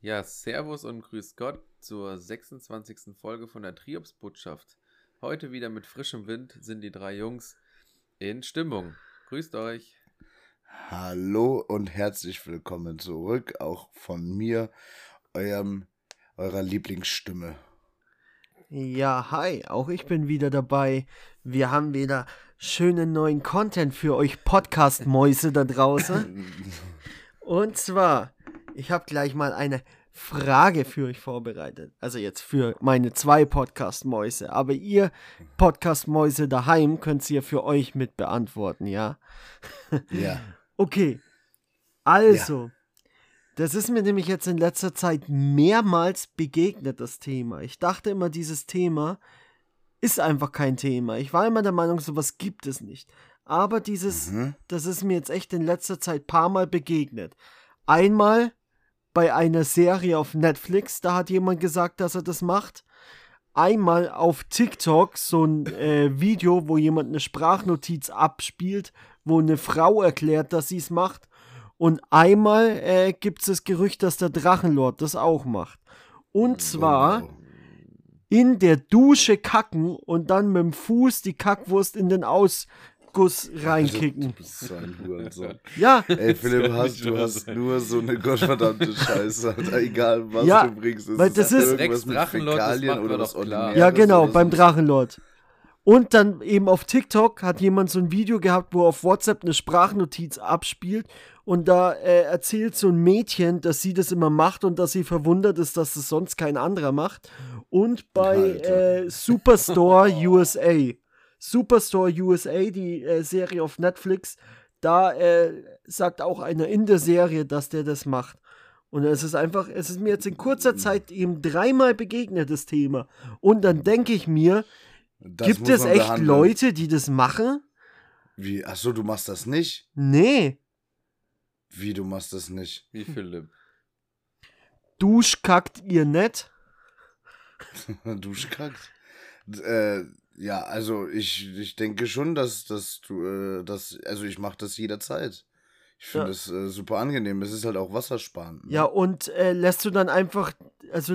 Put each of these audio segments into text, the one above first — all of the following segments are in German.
Ja, Servus und Grüß Gott zur 26. Folge von der Triopsbotschaft. Heute wieder mit frischem Wind sind die drei Jungs in Stimmung. Grüßt euch. Hallo und herzlich willkommen zurück, auch von mir, eurem, eurer Lieblingsstimme. Ja, hi, auch ich bin wieder dabei. Wir haben wieder schönen neuen Content für euch Podcast-Mäuse da draußen. Und zwar, ich habe gleich mal eine Frage für euch vorbereitet. Also jetzt für meine zwei Podcast-Mäuse. Aber ihr Podcast-Mäuse daheim könnt ihr für euch mit beantworten, ja? Ja. Okay. Also, das ist mir nämlich jetzt in letzter Zeit mehrmals begegnet, das Thema. Ich dachte immer, dieses Thema ist einfach kein Thema. Ich war immer der Meinung, sowas gibt es nicht. Aber dieses, Mhm. das ist mir jetzt echt in letzter Zeit paar Mal begegnet. Einmal bei einer Serie auf Netflix, da hat jemand gesagt, dass er das macht. Einmal auf TikTok so ein äh, Video, wo jemand eine Sprachnotiz abspielt, wo eine Frau erklärt, dass sie es macht. Und einmal äh, gibt es das Gerücht, dass der Drachenlord das auch macht. Und zwar Oh, in der Dusche kacken und dann mit dem Fuß die Kackwurst in den Ausguss Du reinkicken. bist so ein Hurensohn. Ja, Ey, Philipp, hast, du hast nur so eine gottverdammte Scheiße. Alter. Egal, was Ja, du bringst. Es weil das ist- irgendwas mit Rex-Drachenlord, das Fäkalien oder was klar. Ja genau, oder beim so. Drachenlord. Und dann eben auf TikTok hat jemand so ein Video gehabt, wo auf WhatsApp eine Sprachnotiz abspielt und da äh, erzählt so ein Mädchen, dass sie das immer macht und dass sie verwundert ist, dass es sonst kein anderer macht. Und bei äh, Superstore USA. Superstore USA, die äh, Serie auf Netflix, da äh, sagt auch einer in der Serie, dass der das macht. Und es ist einfach, es ist mir jetzt in kurzer Zeit eben dreimal begegnet, das Thema. Und dann denke ich mir, Das gibt es echt behandeln. Leute, die das machen? Wie? Achso, du machst das nicht? Nee. Wie, du machst das nicht? Wie Philipp. Duschkackt ihr nicht? Duschkackt? Äh, ja, also ich, ich denke schon, dass, dass du, äh, dass, also ich mache das jederzeit. Ich finde Ja. es äh, super angenehm. Es ist halt auch wassersparend. ne? Ja, und äh, lässt du dann einfach, also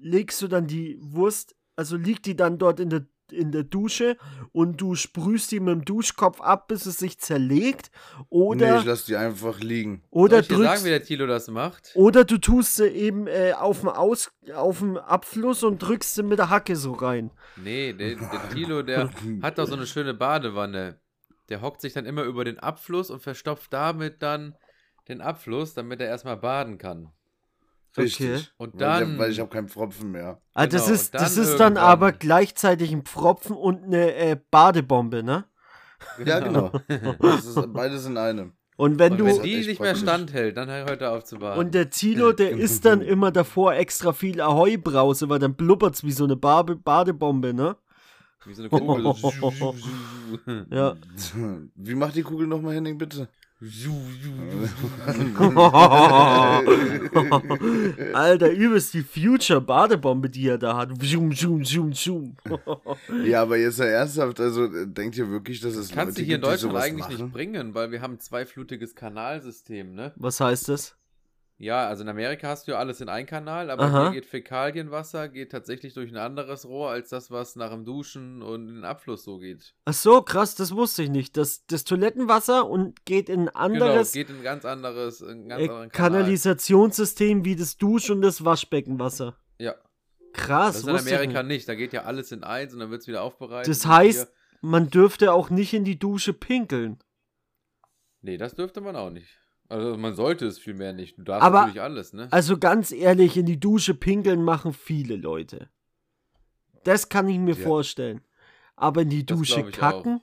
legst du dann die Wurst, also liegt die dann dort in der, in der Dusche und du sprühst die mit dem Duschkopf ab, bis es sich zerlegt? nee, Oder, ich lass die einfach liegen. oder Soll ich dir sagen, drückst. wie der Tilo das macht? Oder du tust sie eben äh, auf dem Aus, auf dem Abfluss und drückst sie mit der Hacke so rein. Nee, der, der Tilo, der hat doch so eine schöne Badewanne. Der hockt sich dann immer über den Abfluss und verstopft damit dann den Abfluss, damit er erstmal baden kann. Richtig. Okay. Und Weil, dann- ich- weil ich habe keinen Pfropfen mehr. Ah, das Genau, ist, das dann ist dann aber gleichzeitig ein Pfropfen und eine äh, Badebombe, ne? Ja, genau. Das ist beides in einem. Und wenn Und du. wenn die nicht mehr standhält, dann hört er auf zu baden. Und der Tilo, der isst dann immer davor extra viel Ahoi-Brause, weil dann blubbert's wie so eine Bade Badebombe, ne? Wie so eine Kugel. Ja. Wie macht die Kugel nochmal, Henning, bitte? Alter, übelst die Future-Badebombe, die er da hat. Zoom, zoom, zoom, zoom. ja, aber jetzt ja ernsthaft, also äh, denkt ihr wirklich, dass es Kannst du hier in gibt, Deutschland eigentlich machen? nicht bringen, weil wir haben ein zweiflutiges Kanalsystem, ne? Was heißt das? Ja, also in Amerika hast du ja alles in ein Kanal, aber Aha. hier geht Fäkalienwasser geht tatsächlich durch ein anderes Rohr als das, was nach dem Duschen und in den Abfluss so geht. Ach so, krass, das wusste ich nicht. Das, das Toilettenwasser und geht in ein genau, anderes geht in ein ganz anderes, in einen ganz äh, anderen Kanal. Kanalisationssystem wie das Dusch- und das Waschbeckenwasser. Ja, Krass, das ist in Amerika nicht. nicht. Da geht ja alles in eins und dann wird es wieder aufbereitet. Das heißt, man dürfte auch nicht in die Dusche pinkeln. nee, das dürfte man auch nicht. Also man sollte es vielmehr nicht. Du darfst Aber- natürlich alles, ne? Also ganz ehrlich, in die Dusche pinkeln machen viele Leute. Das kann ich mir Ja. vorstellen. Aber in die Das Dusche kacken?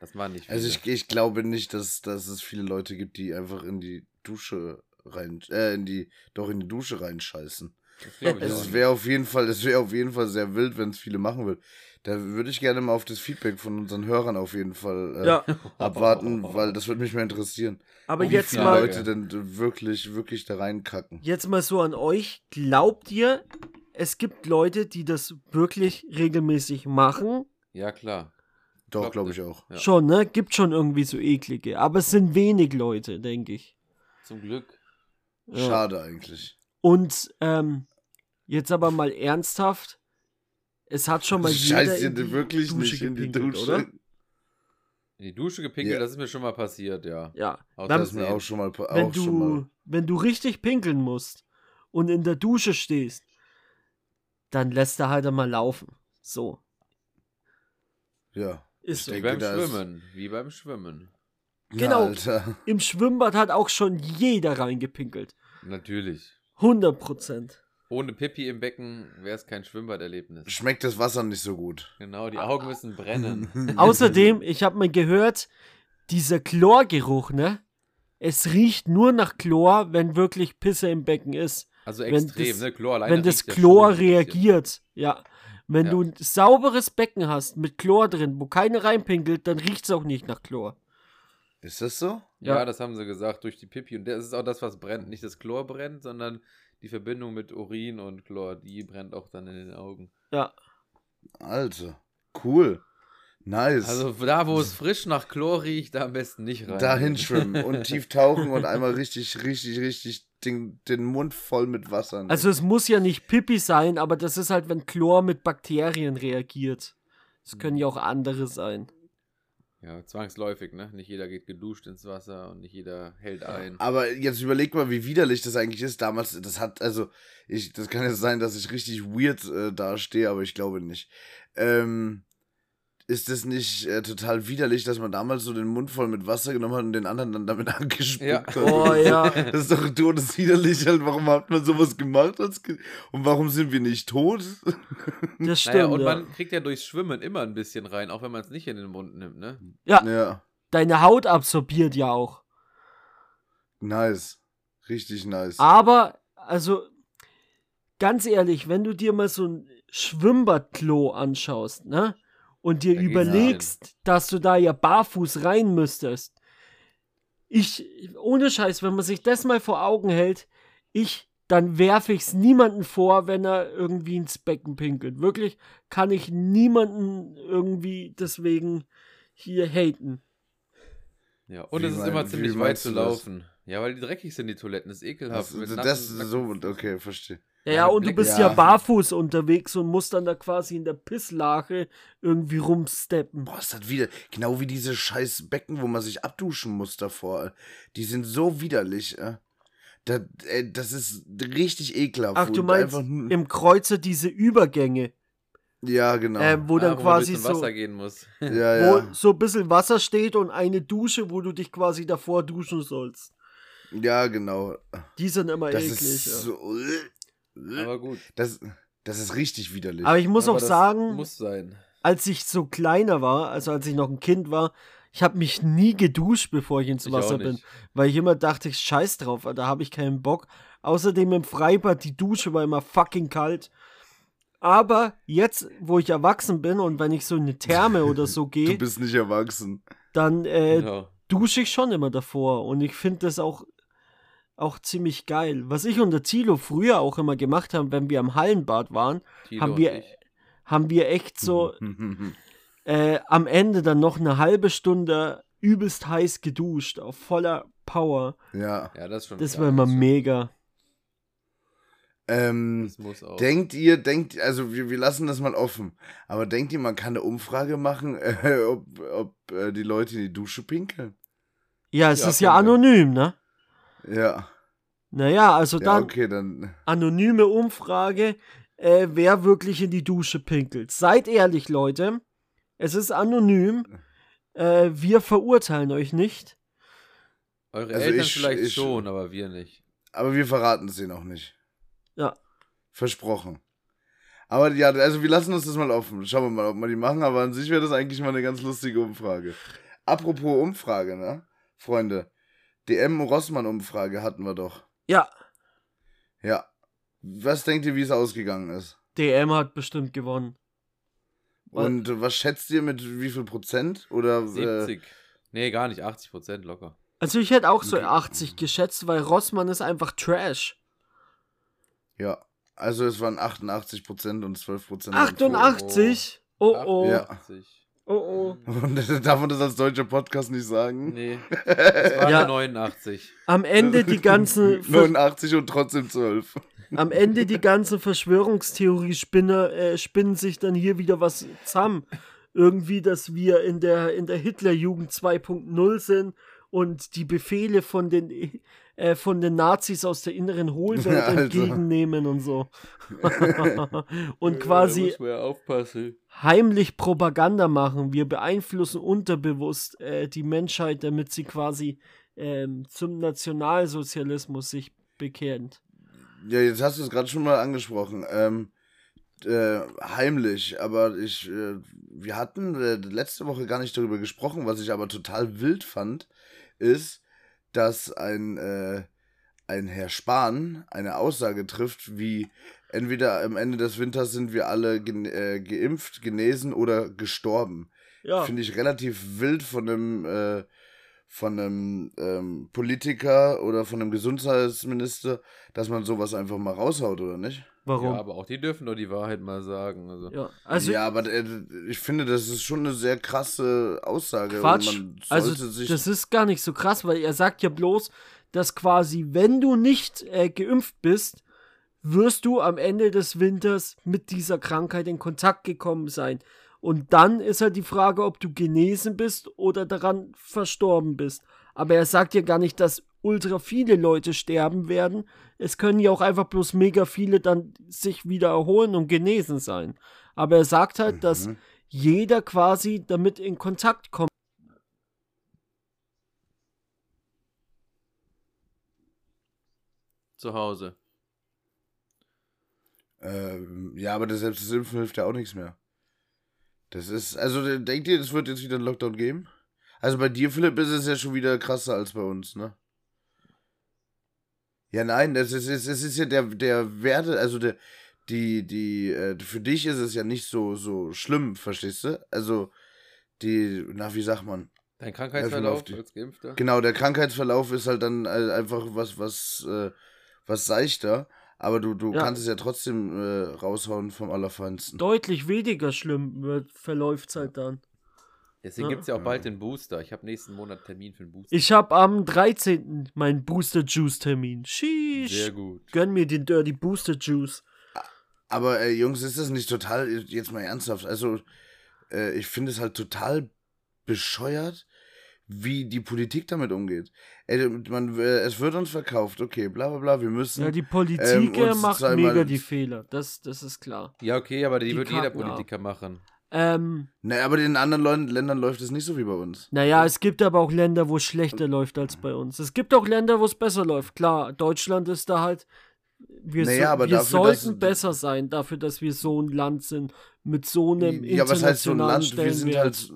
Das waren nicht viele. Also ich, ich glaube nicht, dass, dass es viele Leute gibt, die einfach in die Dusche rein, äh, in die, doch in die Dusche reinscheißen. das ich Also auch wäre auf jeden Fall, es wäre auf jeden Fall sehr wild, wenn es viele machen will. Da würde ich gerne mal auf das Feedback von unseren Hörern auf jeden Fall äh, Ja. abwarten, weil das würde mich mal interessieren. Aber Wie Wie jetzt viele mal, Leute denn wirklich, wirklich da reinkacken. jetzt mal so an euch. Glaubt ihr, es gibt Leute, die das wirklich regelmäßig machen? Ja, klar. Doch, glaub glaube ich auch. Ja. Schon, ne? Gibt schon irgendwie so eklige. Aber es sind wenig Leute, denke ich. Zum Glück. Ja. Schade eigentlich. Und ähm, jetzt aber mal ernsthaft. Es hat schon mal jeder Scheiß in dir die wirklich Dusche nicht in die gepinkelt, Dusche. oder? In die Dusche gepinkelt, Ja. das ist mir schon mal passiert, ja. Ja. Wenn- Das ist mir auch schon mal wenn auch schon mal. du, wenn du richtig pinkeln musst und in der Dusche stehst, dann lässt er halt einmal laufen. So. Ja. Ist so. Wie beim Schwimmen. Wie beim Schwimmen. Genau. Ja, Alter. Im Schwimmbad hat auch schon jeder reingepinkelt. Natürlich. 100 Prozent. Ohne Pipi im Becken wäre es kein Schwimmbaderlebnis. Schmeckt das Wasser nicht so gut. Genau, die Augen müssen brennen. Außerdem, ich habe mal gehört, dieser Chlorgeruch, ne? Es riecht nur nach Chlor, wenn wirklich Pisse im Becken ist. Also Wenn extrem, das- ne? Chlor alleine wenn das ja Chlor bisschen. reagiert. Ja. Wenn Ja. du ein sauberes Becken hast mit Chlor drin, wo keiner reinpinkelt, dann riecht es auch nicht nach Chlor. Ist das so? Ja, Ja. das haben sie gesagt, durch die Pipi. Und das ist auch das, was brennt. Nicht das Chlor brennt, sondern die Verbindung mit Urin und Chlor, die brennt auch dann in den Augen. Ja. Alter. Cool. Nice. Also da, wo es frisch nach Chlor riecht, da am besten nicht rein. Dahin schwimmen und tief tauchen und einmal richtig, richtig, richtig den, den Mund voll mit Wasser. nehmen. Also es muss ja nicht Pipi sein, aber das ist halt, wenn Chlor mit Bakterien reagiert. Es können ja auch andere sein. Ja, zwangsläufig, ne? Nicht jeder geht geduscht ins Wasser und nicht jeder hält ein. Aber jetzt überleg mal, wie widerlich das eigentlich ist. Damals, das hat, also, ich, das kann jetzt sein, dass ich richtig weird äh, dastehe, aber ich glaube nicht. Ähm, ist das nicht äh, total widerlich, dass man damals so den Mund voll mit Wasser genommen hat und den anderen dann damit angespuckt Ja. hat? Oh ja. Das ist doch todeswiderlich halt. Warum hat man sowas gemacht? Als Kind? Und warum sind wir nicht tot? Das stimmt. Naja, und ja. man kriegt ja durchs Schwimmen immer ein bisschen rein, auch wenn man es nicht in den Mund nimmt, ne? ja, ja, deine Haut absorbiert ja auch. nice. Richtig nice. Aber, also, ganz ehrlich, wenn du dir mal so ein Schwimmbadklo anschaust, ne? Und dir Da geht's überlegst, dass du da ja barfuß rein müsstest. Ich, ohne Scheiß, wenn man sich das mal vor Augen hält, ich, dann werfe ich es niemanden vor, wenn er irgendwie ins Becken pinkelt. Wirklich kann ich niemanden irgendwie deswegen hier haten. Ja, und Wie es ist mein- immer ziemlich weit zu laufen. Ja, weil die dreckig sind, die Toiletten. Das ist ekelhaft. Das, das, das so, okay, verstehe. Ja, Ja, und du bist ja. Ja. barfuß unterwegs und musst dann da quasi in der Pisslache irgendwie rumsteppen. Boah, ist das wieder, genau wie diese scheiß Becken, wo man sich abduschen muss davor. Die sind so widerlich, äh. Das, äh, das ist richtig ekelhaft. Ach, wo du meinst einfach im Kreuzer diese Übergänge, Ja, genau. äh, wo Ah, dann man quasi so, Wasser gehen muss. ja, wo ja. so ein bisschen Wasser steht und eine Dusche, wo du dich quasi davor duschen sollst. Ja, genau. Die sind immer Das eklig. ist ja. so. Aber gut. Das, das ist richtig widerlich. Aber ich muss Aber auch das sagen, Muss sein. als ich so kleiner war, also als ich noch ein Kind war, ich habe mich nie geduscht, bevor ich ins Ich Wasser auch bin. Weil ich immer dachte, ich scheiß drauf, da habe ich keinen Bock. Außerdem im Freibad, die Dusche war immer fucking kalt. Aber jetzt, wo ich erwachsen bin und wenn ich so in eine Therme oder so du gehe, bist nicht erwachsen. dann äh, Genau. dusche ich schon immer davor. Und ich finde das auch, auch ziemlich geil. Was ich und der Tilo früher auch immer gemacht haben, wenn wir am Hallenbad waren, haben wir, haben wir echt so äh, am Ende dann noch eine halbe Stunde übelst heiß geduscht, auf voller Power. ja. Ja, das ist schon. Das war immer mega. Ähm, denkt ihr, denkt, also wir, wir lassen das mal offen. Aber denkt ihr, man kann eine Umfrage machen, äh, ob, ob äh, die Leute in die Dusche pinkeln? Ja, es Ja, ist ja anonym, ne? Ja. Naja, also Ja, dann okay, dann. anonyme Umfrage, äh, wer wirklich in die Dusche pinkelt. Seid ehrlich, Leute. Es ist anonym. Äh, wir verurteilen euch nicht. Eure Also Eltern ich- vielleicht ich- schon, aber wir nicht. Aber wir verraten es ihnen auch nicht. Ja. Versprochen. Aber ja, also wir lassen uns das mal offen. Schauen wir mal, ob wir die machen. Aber an sich wäre das eigentlich mal eine ganz lustige Umfrage. Apropos Umfrage, ne? Freunde. DM-Rossmann-Umfrage hatten wir doch. Ja, Ja. Was denkt ihr, wie es ausgegangen ist? DM hat bestimmt gewonnen. Und äh, was schätzt ihr mit wie viel Prozent? Oder äh, 70. Nee, gar nicht. 80 Prozent locker. Also ich hätte auch so Okay. 80 geschätzt, weil Rossmann ist einfach Trash. ja. Also es waren 88 Prozent und 12 Prozent. 88? Oh oh. Ja. 80. Oh oh. Und darf man das als deutscher Podcast nicht sagen? Nee, das war Ja. 89. Am Ende die ganzen Ver 89 und trotzdem 12. am Ende die ganzen Verschwörungstheorie-Spinner äh, spinnen sich dann hier wieder was zusammen. Irgendwie, dass wir in der, in der Hitlerjugend 2.0 sind und die Befehle von den, äh, von den Nazis aus der inneren Hohlwelt Alter. entgegennehmen und so. und quasi ja heimlich Propaganda machen. Wir beeinflussen unterbewusst äh, die Menschheit, damit sie quasi ähm, zum Nationalsozialismus sich bekennt. Ja, jetzt hast du es gerade schon mal angesprochen. Ähm, äh, heimlich, aber ich, äh, wir hatten äh, letzte Woche gar nicht darüber gesprochen, was ich aber total wild fand, ist, dass ein, äh, ein Herr Spahn eine Aussage trifft, wie entweder am Ende des Winters sind wir alle gen äh, geimpft, genesen oder gestorben. Ja, Finde ich relativ wild von einem, äh, von einem ähm, Politiker oder von einem Gesundheitsminister, dass man sowas einfach mal raushaut, oder nicht? Warum? Ja, aber auch die dürfen doch die Wahrheit mal sagen. Also. Ja, also ja, aber äh, ich finde, das ist schon eine sehr krasse Aussage. Quatsch. Und man Also das ist gar nicht so krass, weil er sagt ja bloß, dass quasi, wenn du nicht äh, geimpft bist, wirst du am Ende des Winters mit dieser Krankheit in Kontakt gekommen sein. Und dann ist halt die Frage, ob du genesen bist oder daran verstorben bist. Aber er sagt ja gar nicht, dass ultra viele Leute sterben werden. Es können ja auch einfach bloß mega viele dann sich wieder erholen und genesen sein. Aber er sagt halt, dass Mhm. jeder quasi damit in Kontakt kommt. Zu Hause. Ähm, ja, aber das, selbst das Impfen hilft ja auch nichts mehr. Das ist, also denkt ihr, es wird jetzt wieder einen Lockdown geben? Also bei dir, Philipp, ist es ja schon wieder krasser als bei uns, ne? Ja, nein, das ist, es ist, es ist ja der, der Werte, also der, die, die, äh, für dich ist es ja nicht so, so schlimm, verstehst du? Also, die, na, wie sagt man? Dein Krankheitsverlauf auf die- als Geimpfter? Genau, der Krankheitsverlauf ist halt dann äh, einfach was, was, äh, was seichter, aber du, du Ja. kannst es ja trotzdem äh, raushauen vom Allerfeinsten. Deutlich weniger schlimm wird, verläuft halt dann. Deswegen Ja. gibt es ja auch bald den Booster. Ich habe nächsten Monat Termin für den Booster. Ich habe am 13. meinen Booster Juice Termin. Sheesh. Sehr gut. Gönn mir den Dirty Booster Juice. Aber äh, Jungs, ist das nicht total, jetzt mal ernsthaft, also äh, ich finde es halt total bescheuert, wie die Politik damit umgeht. Ey, man, äh, es wird uns verkauft, okay, bla bla bla, wir müssen. Ja, die Politik Ähm, äh, macht mega die Fehler. Das, das ist klar. Ja, okay, aber die, Die wird jeder kacken ab. Politiker machen. Ähm, naja, aber in anderen Leuten, Ländern läuft es nicht so wie bei uns. naja, es gibt aber auch Länder, wo es schlechter läuft als bei uns. Es gibt auch Länder, wo es besser läuft. Klar, Deutschland ist da halt. Wir, Naja, so, aber wir dafür, sollten besser sein, dafür, dass wir so ein Land sind mit so einem Ja, was heißt so ein internationalen Land? Wir sind halt,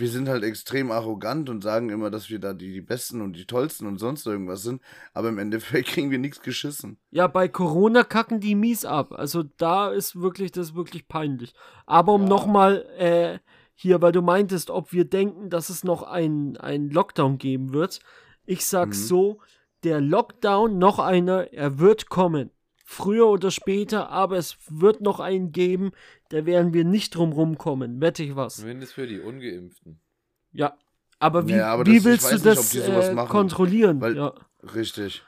wir sind halt extrem arrogant und sagen immer, dass wir da die, die Besten und die Tollsten und sonst irgendwas sind, aber im Endeffekt kriegen wir nichts geschissen. Ja, bei Corona kacken die mies ab. Also da ist wirklich, das ist wirklich peinlich. Aber um Ja. nochmal äh, hier, weil du meintest, ob wir denken, dass es noch einen Lockdown geben wird. Ich sag Mhm. so, der Lockdown, noch einer, er wird kommen. Früher oder später, aber es wird noch einen geben, da werden wir nicht drum rumkommen. Wette ich was. Zumindest für die Ungeimpften. Ja. Aber wie, Ja, aber wie das- willst du nicht, das äh, kontrollieren? weil- ja. Richtig.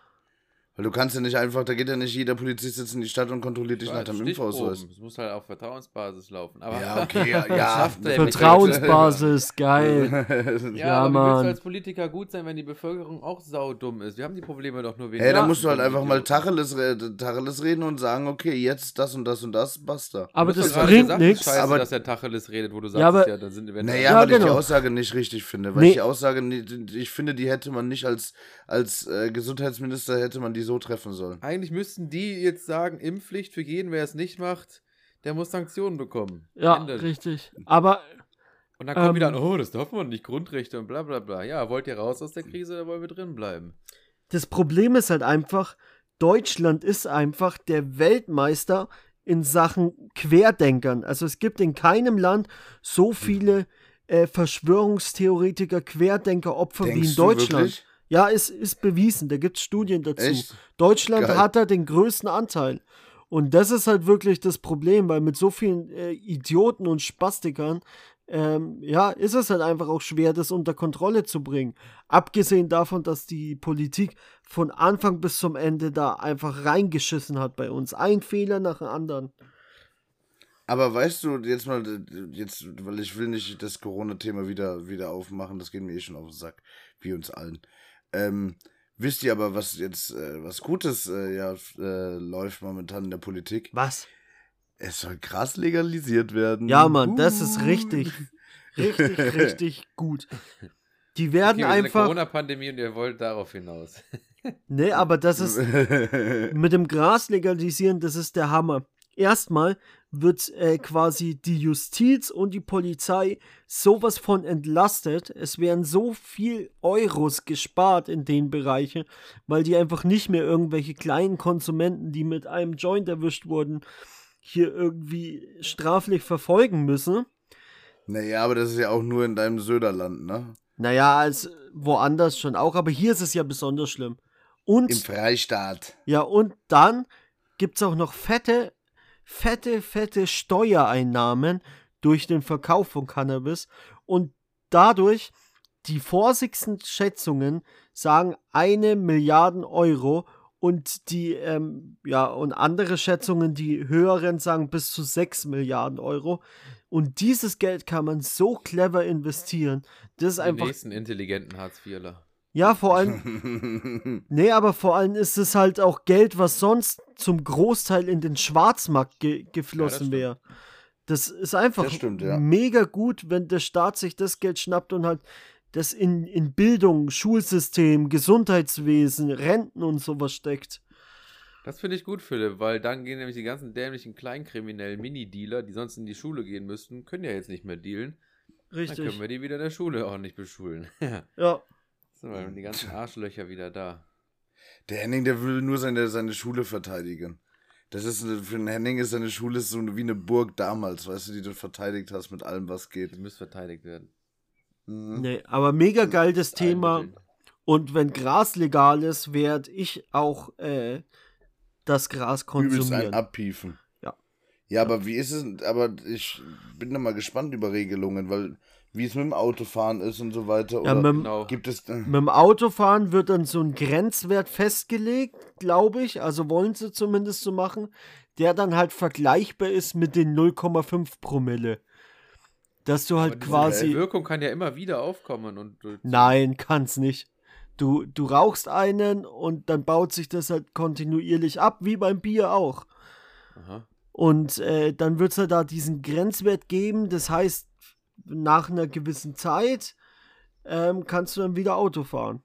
Weil du kannst ja nicht einfach, da geht ja nicht jeder Polizist jetzt in die Stadt und kontrolliert dich nach deinem. Impfausweis. Es muss halt auf Vertrauensbasis laufen. Aber Ja, okay, ja, ja. er Vertrauensbasis, geil. Ja, Ja, aber wie willst Mann. du als Politiker gut sein, wenn die Bevölkerung auch saudumm ist? Wir haben die Probleme doch nur wegen Hey, da musst du halt einfach mal. Tacheles, Tacheles reden und sagen, okay, jetzt das und das und das, basta. Aber das bringt nichts. Aber- dass der Tacheles redet, wo du sagst, Ja, aber- ja, dann sind wir Naja, Ja, weil ich genau. die Aussage nicht richtig finde. Weil Nee. ich die Aussage, ich finde, die hätte man nicht als, als äh, Gesundheitsminister, hätte man die so treffen sollen. Eigentlich müssten die jetzt sagen, Impfpflicht für jeden, wer es nicht macht, der muss Sanktionen bekommen. Ja, Ende. richtig. Aber Und dann kommt Ähm, wieder an, oh, das darf man nicht, Grundrechte und bla bla bla. Ja, wollt ihr raus aus der Krise oder wollen wir drin bleiben? das Problem ist halt einfach, Deutschland ist einfach der Weltmeister in Sachen Querdenkern. Also es gibt in keinem Land so viele äh, Verschwörungstheoretiker, Querdenker, Opfer wie in Denkst du Deutschland. Ja, es ist bewiesen, da gibt es Studien dazu. Echt? Deutschland Geil. hat da den größten Anteil. Und das ist halt wirklich das Problem, weil mit so vielen äh, Idioten und Spastikern ähm, ja, ist es halt einfach auch schwer, das unter Kontrolle zu bringen. Abgesehen davon, dass die Politik von Anfang bis zum Ende da einfach reingeschissen hat bei uns. Ein Fehler nach dem anderen. Aber weißt du, jetzt mal, jetzt, weil ich will nicht das Corona-Thema wieder, wieder aufmachen, das geht mir eh schon auf den Sack, wie uns allen. Ähm, wisst ihr aber, was jetzt, äh, was Gutes äh, ja, äh, läuft momentan in der Politik? Was? Es soll krass legalisiert werden. Ja, Mann, das ist richtig, richtig, richtig gut. Die werden okay, einfach. Eine Corona-Pandemie und ihr wollt darauf hinaus. nee, aber das ist mit dem Gras legalisieren, das ist der Hammer. Erstmal wird äh, quasi die Justiz und die Polizei sowas von entlastet. Es werden so viel Euros gespart in den Bereichen, weil die einfach nicht mehr irgendwelche kleinen Konsumenten, die mit einem Joint erwischt wurden, hier irgendwie straflich verfolgen müssen. Naja, aber das ist ja auch nur in deinem Söderland, ne? Naja, als woanders schon auch, aber hier ist es ja besonders schlimm. Und, Im Freistaat. Ja, und dann gibt es auch noch fette, fette, fette Steuereinnahmen durch den Verkauf von Cannabis. Und dadurch, die vorsichtigsten Schätzungen sagen eine Milliarde Euro und die, ähm, ja, und andere Schätzungen, die höheren, sagen bis zu 6 Milliarden Euro. Und dieses Geld kann man so clever investieren. Das ist Die einfach. nächsten intelligenten Hartz-IVler. Ja, vor allem. nee, aber vor allem ist es halt auch Geld, was sonst zum Großteil in den Schwarzmarkt ge geflossen stimmt. wäre. Das ist einfach Das stimmt, ja. mega gut, wenn der Staat sich das Geld schnappt und halt das in, in Bildung, Schulsystem, Gesundheitswesen, Renten und sowas steckt. Das finde ich gut, Philipp, weil dann gehen nämlich die ganzen dämlichen kleinkriminellen Mini-Dealer, die sonst in die Schule gehen müssten, können ja jetzt nicht mehr dealen. Dann Richtig. können wir die wieder in der Schule ordentlich beschulen. Ja. So, dann die ganzen Arschlöcher wieder da. Der Henning, der will nur seine, seine Schule verteidigen. Das ist eine- für den Henning ist seine Schule so wie eine Burg damals, weißt du, die du verteidigt hast mit allem, was geht. Die müssen verteidigt werden. Mhm. Nee, aber mega geil das Thema. Und wenn Gras legal ist, werde ich auch äh, das Gras Übelst ein konsumieren. Abpiefen. Ja. Ja, aber wie ist es, aber ich bin da mal gespannt über Regelungen, weil wie es mit dem Autofahren ist und so weiter. Ja, oder mit, dem- Genau. gibt es. äh, mit dem Autofahren wird dann so ein Grenzwert festgelegt, glaube ich. Also wollen sie zumindest so machen, der dann halt vergleichbar ist mit den 0,5 Promille. Dass du halt Aber quasi. Wirkung kann ja immer wieder aufkommen und äh, Nein, kann's nicht. Du, du rauchst einen und dann baut sich das halt kontinuierlich ab, wie beim Bier auch. Aha. Und äh, dann wird es ja da diesen Grenzwert geben. Das heißt, nach einer gewissen Zeit ähm, kannst du dann wieder Auto fahren.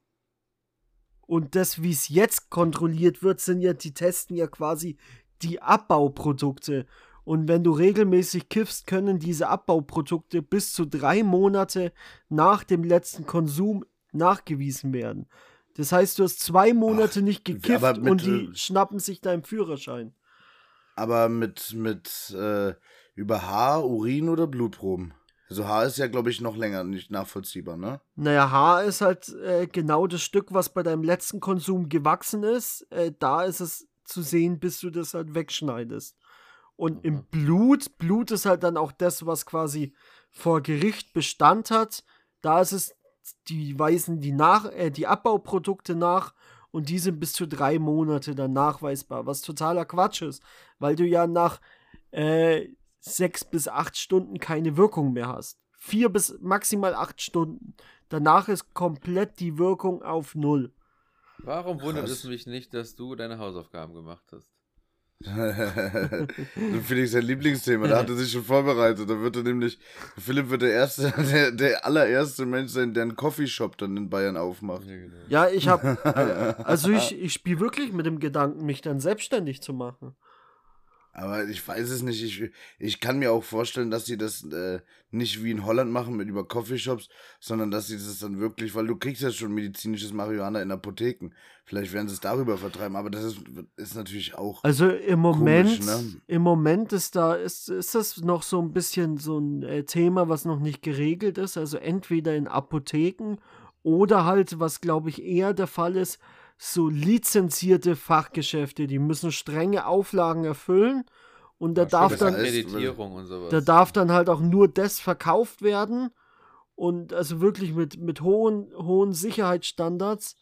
Und das, wie es jetzt kontrolliert wird, sind ja, die testen ja quasi die Abbauprodukte. Und wenn du regelmäßig kiffst, können diese Abbauprodukte bis zu drei Monate nach dem letzten Konsum nachgewiesen werden. Das heißt, du hast zwei Monate nicht gekifft mit, und die äh, schnappen sich deinen Führerschein. Aber mit, mit äh, über Haar, Urin oder Blutproben? Also Haar ist ja, glaube ich, noch länger nicht nachvollziehbar, ne? Naja, Haar ist halt äh, genau das Stück, was bei deinem letzten Konsum gewachsen ist. Äh, da ist es zu sehen, bis du das halt wegschneidest. Und im Mhm. Blut, Blut ist halt dann auch das, was quasi vor Gericht Bestand hat. Da ist es, die weisen die, nach, äh, die Abbauprodukte nach und die sind bis zu drei Monate dann nachweisbar, was totaler Quatsch ist, weil du ja nach äh, sechs bis acht Stunden keine Wirkung mehr hast. Vier bis maximal acht Stunden. Danach ist komplett die Wirkung auf Null. Warum wundert Krass. es mich nicht, dass du deine Hausaufgaben gemacht hast? ich sein Lieblingsthema. Da hat er sich schon vorbereitet. Da wird er nämlich, Philipp wird der erste, der, der allererste Mensch sein, der einen Coffeeshop dann in Bayern aufmacht. Ja, genau. Ja, ich habe, also ich, ich spiele wirklich mit dem Gedanken, mich dann selbstständig zu machen. Aber ich weiß es nicht. Ich, ich kann mir auch vorstellen, dass sie das äh, nicht wie in Holland machen mit über Coffeeshops, sondern dass sie das dann wirklich, weil du kriegst ja schon medizinisches Marihuana in Apotheken. Vielleicht werden sie es darüber vertreiben, aber das ist, ist natürlich auch. Also im Moment, Komisch, ne? im Moment ist da, ist, ist das noch so ein bisschen so ein äh, Thema, was noch nicht geregelt ist. Also entweder in Apotheken oder halt, was glaube ich eher der Fall ist, so lizenzierte Fachgeschäfte, die müssen strenge Auflagen erfüllen Und da Ja, darf dann, das heißt, Akkreditierung und sowas. da darf dann halt auch nur das verkauft werden und also wirklich mit, mit hohen, hohen Sicherheitsstandards.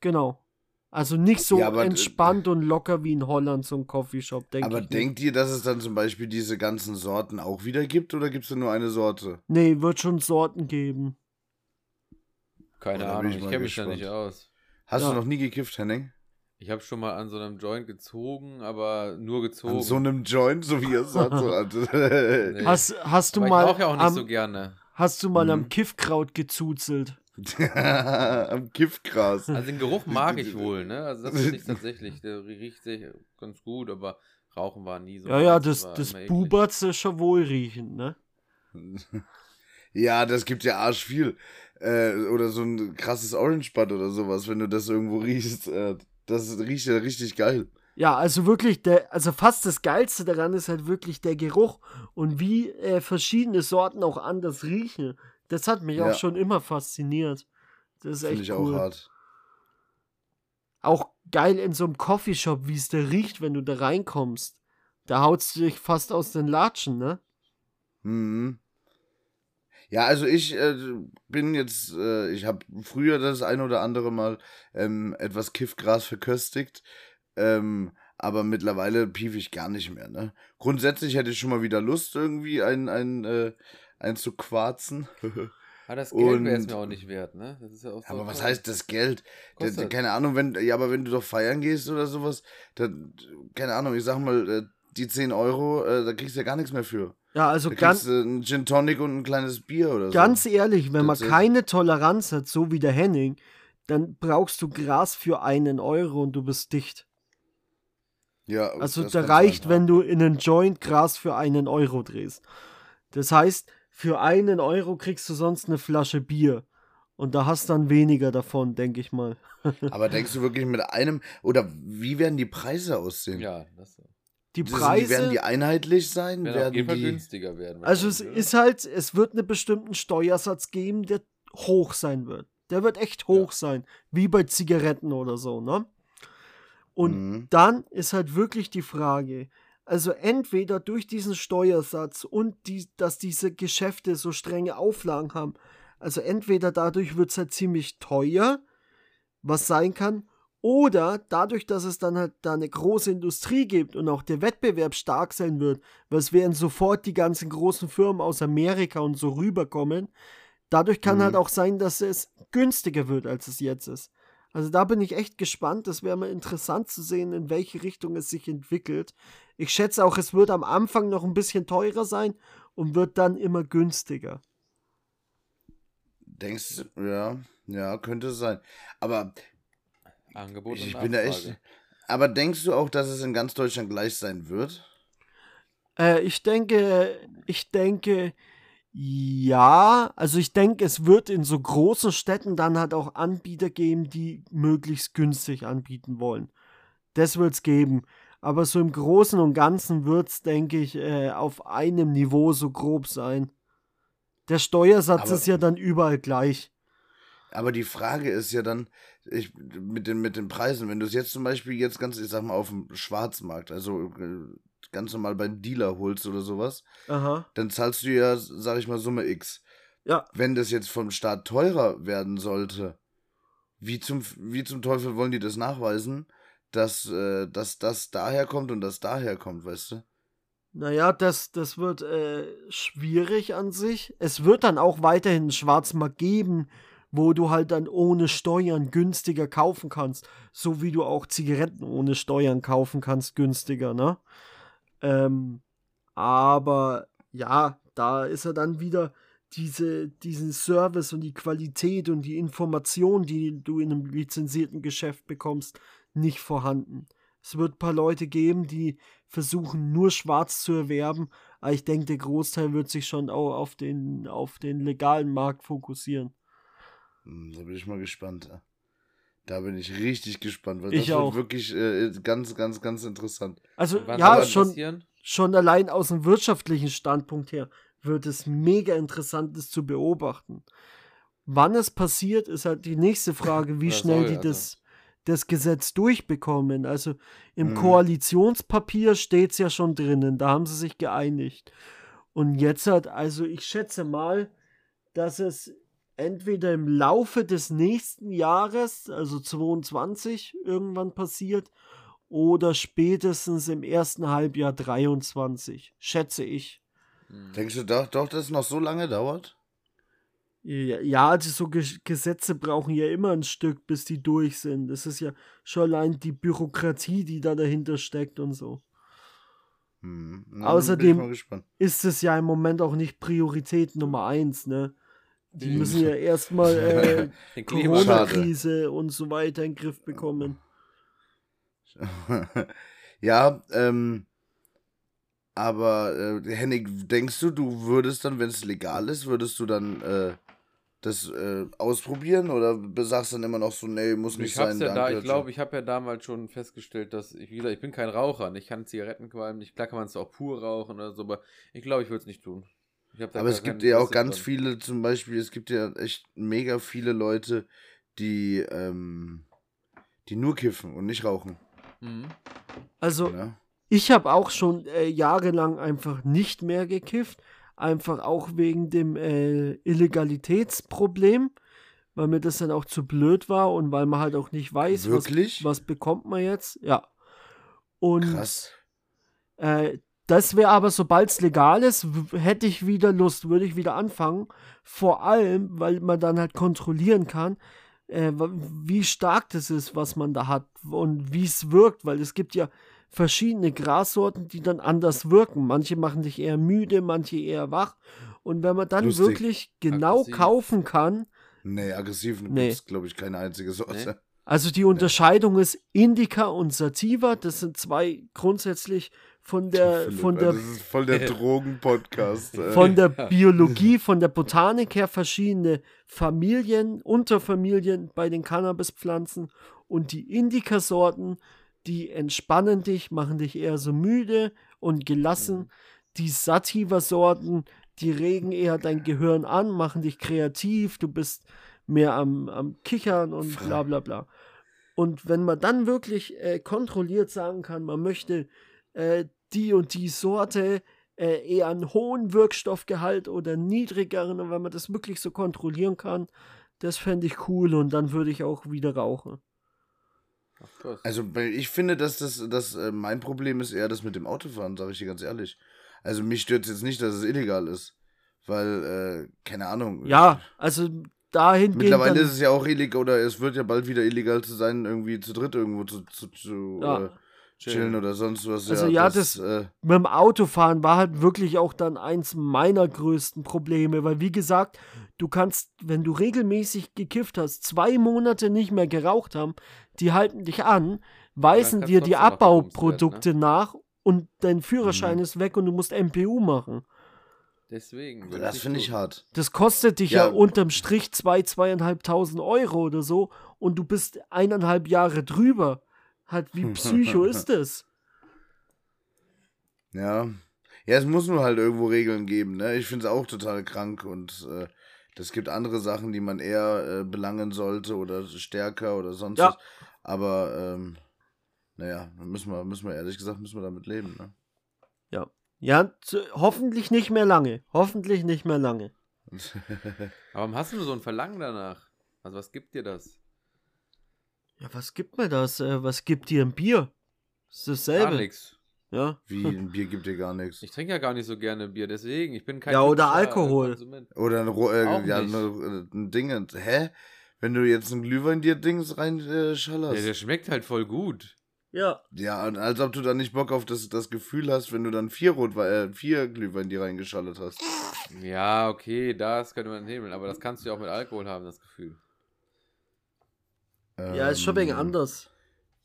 Genau. Also nicht so Ja, entspannt und locker wie in Holland so ein Coffeeshop, denke ich. Aber denkt ihr, dass es dann zum Beispiel diese ganzen Sorten auch wieder gibt oder gibt es nur eine Sorte? Nee, wird schon Sorten geben. Keine Oh, Ahnung, ich ich kenne mich da nicht aus. Hast Ja. du noch nie gekifft, Henning? Ich habe schon mal an so einem Joint gezogen, aber nur gezogen. An so einem Joint, so wie sagt. So an, Nee. Hast, hast du aber mal, ich ja auch nicht am, so gerne. hast du mal am Mhm. Kiffkraut gezuzelt? am Kiffgras. Also den Geruch mag ich wohl, ne? Also das finde ich tatsächlich. Der riecht sich ganz gut, aber Rauchen war nie so. Ja, ja, das, war das. Buberts ist schon wohlriechend, ne? Ja, das gibt ja arsch viel. Äh, oder so ein krasses Orange Bud oder sowas, wenn du das irgendwo riechst. Äh, das riecht ja richtig geil. Ja, also wirklich, der, also fast das Geilste daran ist halt wirklich der Geruch und wie äh, verschiedene Sorten auch anders riechen. Das hat mich Ja. auch schon immer fasziniert. Das ist Finde echt ich cool. auch hart. Auch geil in so einem Coffeeshop, wie es da riecht, wenn du da reinkommst. Da haut's dich fast aus den Latschen, ne? Mhm. Ja, also ich äh, bin jetzt, äh, ich habe früher das ein oder andere Mal ähm, etwas Kiffgras verköstigt, ähm, aber mittlerweile pief ich gar nicht mehr. Ne? Grundsätzlich hätte ich schon mal wieder Lust, irgendwie ein, ein, äh, ein zu quarzen. Aber das Geld wäre es mir auch nicht wert, ne? Das ist ja auch so aber was teuer. heißt das Geld? Kostet. keine Ahnung, wenn, ja, aber wenn du doch feiern gehst oder sowas, dann, keine Ahnung, ich sag mal, äh, die 10 Euro, äh, da kriegst du ja gar nichts mehr für. Ja, also Da ganz, kriegst du einen Gin Tonic und ein kleines Bier oder so. ganz ehrlich, wenn man Das ist- keine Toleranz hat, so wie der Henning, dann brauchst du Gras für einen Euro und du bist dicht. Ja, Also das da reicht, sein. wenn du in einen Joint Gras für einen Euro drehst. Das heißt, für einen Euro kriegst du sonst eine Flasche Bier. Und da hast dann weniger davon, denke ich mal. Aber denkst du wirklich mit einem, oder wie werden die Preise aussehen? Ja, das Die Sind Preise. Die, werden die einheitlich sein? werden werden die, günstiger werden. also es wahrscheinlich, ist halt, es wird einen bestimmten Steuersatz geben, der hoch sein wird. Der wird echt hoch Ja. sein. Wie bei Zigaretten oder so, ne? Und Mhm. dann ist halt wirklich die Frage, also entweder durch diesen Steuersatz und die, dass diese Geschäfte so strenge Auflagen haben, also entweder dadurch wird es halt ziemlich teuer, was sein kann, oder dadurch, dass es dann halt da eine große Industrie gibt und auch der Wettbewerb stark sein wird, weil es werden sofort die ganzen großen Firmen aus Amerika und so rüberkommen, dadurch kann Mhm. halt auch sein, dass es günstiger wird, als es jetzt ist. Also da bin ich echt gespannt. Das wäre mal interessant zu sehen, in welche Richtung es sich entwickelt. Ich schätze auch, es wird am Anfang noch ein bisschen teurer sein und wird dann immer günstiger. Denkst du, ja, ja, könnte sein. Aber Angebot ich und bin da echt. Aber denkst du auch, dass es in ganz Deutschland gleich sein wird? Äh, ich denke, ich denke, ja. Also ich denke, es wird in so großen Städten dann halt auch Anbieter geben, die möglichst günstig anbieten wollen. Das wird es geben. Aber so im Großen und Ganzen wird es, denke ich, äh, auf einem Niveau so grob sein. Der Steuersatz Aber- ist ja dann überall gleich. Aber die Frage ist ja dann, ich, mit, den, mit den Preisen, wenn du es jetzt zum Beispiel jetzt ganz, ich sag mal, auf dem Schwarzmarkt, also äh, ganz normal beim Dealer holst oder sowas, Aha. dann zahlst du ja, sag ich mal, Summe X. Ja. Wenn das jetzt vom Staat teurer werden sollte, wie zum, wie zum Teufel wollen die das nachweisen, dass, äh, dass das daher kommt und das daher kommt, weißt du? Naja, das, das wird äh, schwierig an sich. Es wird dann auch weiterhin Schwarzmarkt geben, wo du halt dann ohne Steuern günstiger kaufen kannst. So wie du auch Zigaretten ohne Steuern kaufen kannst, günstiger, ne? Ähm, aber ja, da ist er dann wieder diese, diesen Service und die Qualität und die Information, die du in einem lizenzierten Geschäft bekommst, nicht vorhanden. Es wird ein paar Leute geben, die versuchen nur schwarz zu erwerben, aber ich denke, der Großteil wird sich schon auch auf den, auf den legalen Markt fokussieren. Hm, Da bin ich mal gespannt. ja. Da bin ich richtig gespannt, weil Ich das auch. wird wirklich äh, ganz, ganz, ganz interessant. Also Wann ja, schon, passieren? schon allein aus dem wirtschaftlichen Standpunkt her wird es mega interessant, das zu beobachten. Wann es passiert, ist halt die nächste Frage, wie Oder schnell soll, die das, das Gesetz durchbekommen. Also im Mhm. Koalitionspapier steht es ja schon drinnen, da haben sie sich geeinigt. Und jetzt hat, also ich schätze mal, dass es entweder im Laufe des nächsten Jahres, also 22, irgendwann passiert, oder spätestens im ersten Halbjahr 23, schätze ich. Hm. Denkst du doch, doch, dass es noch so lange dauert? Ja, ja, also so Ge Gesetze brauchen ja immer ein Stück, bis die durch sind. Das ist ja schon allein die Bürokratie, die da dahinter steckt und so. Hm. na, Außerdem-. Ist es ja im Moment auch nicht Priorität Nummer eins, ne? Die müssen ja erstmal äh. Corona-Krise und so weiter in den Griff bekommen. ja, ähm, aber äh, Henning, denkst du, du würdest dann, wenn es legal ist, würdest du dann äh, das äh, ausprobieren oder sagst dann immer noch so, nee, muss nicht Ich hab's sein, ja da, ich glaube, ich habe ja damals schon festgestellt, dass ich, wie gesagt, ich bin kein Raucher, und ich kann Zigaretten qualmen, ich, klar kann man es auch pur rauchen oder so, aber ich glaube, ich würde es nicht tun. Ich hab da Aber es gibt ja auch ganz dran. viele, zum Beispiel, es gibt ja echt mega viele Leute, die, ähm, die nur kiffen und nicht rauchen. Mhm. Also, Ne? ich habe auch schon äh, jahrelang einfach nicht mehr gekifft. Einfach auch wegen dem äh, Illegalitätsproblem, weil mir das dann auch zu blöd war und weil man halt auch nicht weiß, was, was bekommt man jetzt. Ja. Und Krass. Äh, das wäre aber, sobald es legal ist, hätte ich wieder Lust, würde ich wieder anfangen. Vor allem, weil man dann halt kontrollieren kann, äh, wie stark das ist, was man da hat und wie es wirkt, weil es gibt ja verschiedene Grassorten, die dann anders wirken. Manche machen dich eher müde, manche eher wach. Und wenn man dann Lustig. wirklich genau Aggressiv. kaufen kann, Nee, aggressiv Nee. gibt's, glaube ich, keine einzige Sorte. also die Unterscheidung ist Indica und Sativa, das sind zwei grundsätzlich von der, Philipp, von der das ist voll der Drogen-Podcast. von der Biologie, von der Botanik her verschiedene Familien, Unterfamilien bei den Cannabispflanzen und die Indica-Sorten, die entspannen dich, machen dich eher so müde und gelassen. Die Sativa-Sorten, die regen eher dein Gehirn an, machen dich kreativ, du bist mehr am, am Kichern und bla bla bla. Und wenn man dann wirklich äh, kontrolliert sagen kann, man möchte äh, die und die Sorte, äh, eher einen hohen Wirkstoffgehalt oder niedrigeren, und wenn man das wirklich so kontrollieren kann, das fände ich cool und dann würde ich auch wieder rauchen. Also, weil ich finde, dass das, dass, äh, mein Problem ist eher das mit dem Autofahren, sage ich dir ganz ehrlich. Also, mich stört jetzt nicht, dass es illegal ist. Weil, äh, keine Ahnung. Ja, also dahingehend. Mittlerweile dann, ist es ja auch illegal, oder es wird ja bald wieder illegal zu sein, irgendwie zu dritt irgendwo zu, zu, zu Ja. äh, chillen oder sonst was. Also ja, äh, mit dem Autofahren war halt wirklich auch dann eins meiner größten Probleme, weil wie gesagt, du kannst, wenn du regelmäßig gekifft hast, zwei Monate nicht mehr geraucht haben, die halten dich an, weisen dir die noch Abbauprodukte nach und dein Führerschein Mhm. ist weg und du musst MPU machen. Deswegen. das finde ich hart. Das kostet dich ja, Ja. unterm Strich zwei, zweieinhalbtausend Euro oder so und du bist eineinhalb Jahre drüber. Halt, wie psycho ist das? Ja. Ja, es muss nur halt irgendwo Regeln geben, ne? Ich finde es auch total krank und äh, das gibt andere Sachen, die man eher äh, belangen sollte oder stärker oder sonst Ja. was. Aber, ähm, naja, müssen wir, müssen wir ehrlich gesagt, müssen wir damit leben, ne? Ja, zu, hoffentlich nicht mehr lange. Hoffentlich nicht mehr lange. Aber warum hast du so ein Verlangen danach? Also, was gibt dir das? Ja, was gibt mir das? Äh, was gibt dir ein Bier? Ist Gar dasselbe. nichts. Ja. Wie, ein Bier gibt dir gar nichts. Ich trinke ja gar nicht so gerne Bier, deswegen. Ich bin kein Ja, oder äh, Alkohol. Konsument. Oder ein, äh, ja, ne, ein Ding. Hä? Wenn du jetzt ein Glühwein dir Dings rein äh, Ja, der schmeckt halt voll gut. Ja. Ja, und als ob du dann nicht Bock auf das, das Gefühl hast, wenn du dann vier Rotwein, äh, vier Glühwein dir reingeschallert hast. Ja, okay, das könnte man nehmen, aber das kannst du ja auch mit Alkohol haben, das Gefühl. Ja, ist schon wegen Ähm, anders.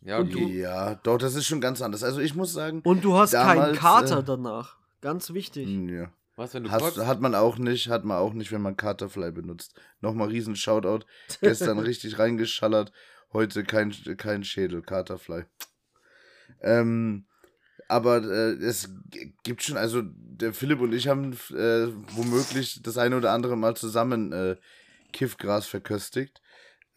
Ja, Und okay. du- Ja, doch, das ist schon ganz anders. Also ich muss sagen, Und du hast keinen Damals, Kater äh, danach. Ganz wichtig. ja. Was, wenn du Hast, kotzt? hat man auch nicht, hat man auch nicht, wenn man Katerfly benutzt. Nochmal riesen Shoutout. Gestern richtig reingeschallert, heute kein, kein Schädel, Katerfly. Ähm, aber äh, es gibt schon, also der Philipp und ich haben äh, womöglich das eine oder andere Mal zusammen äh, Kiffgras verköstigt.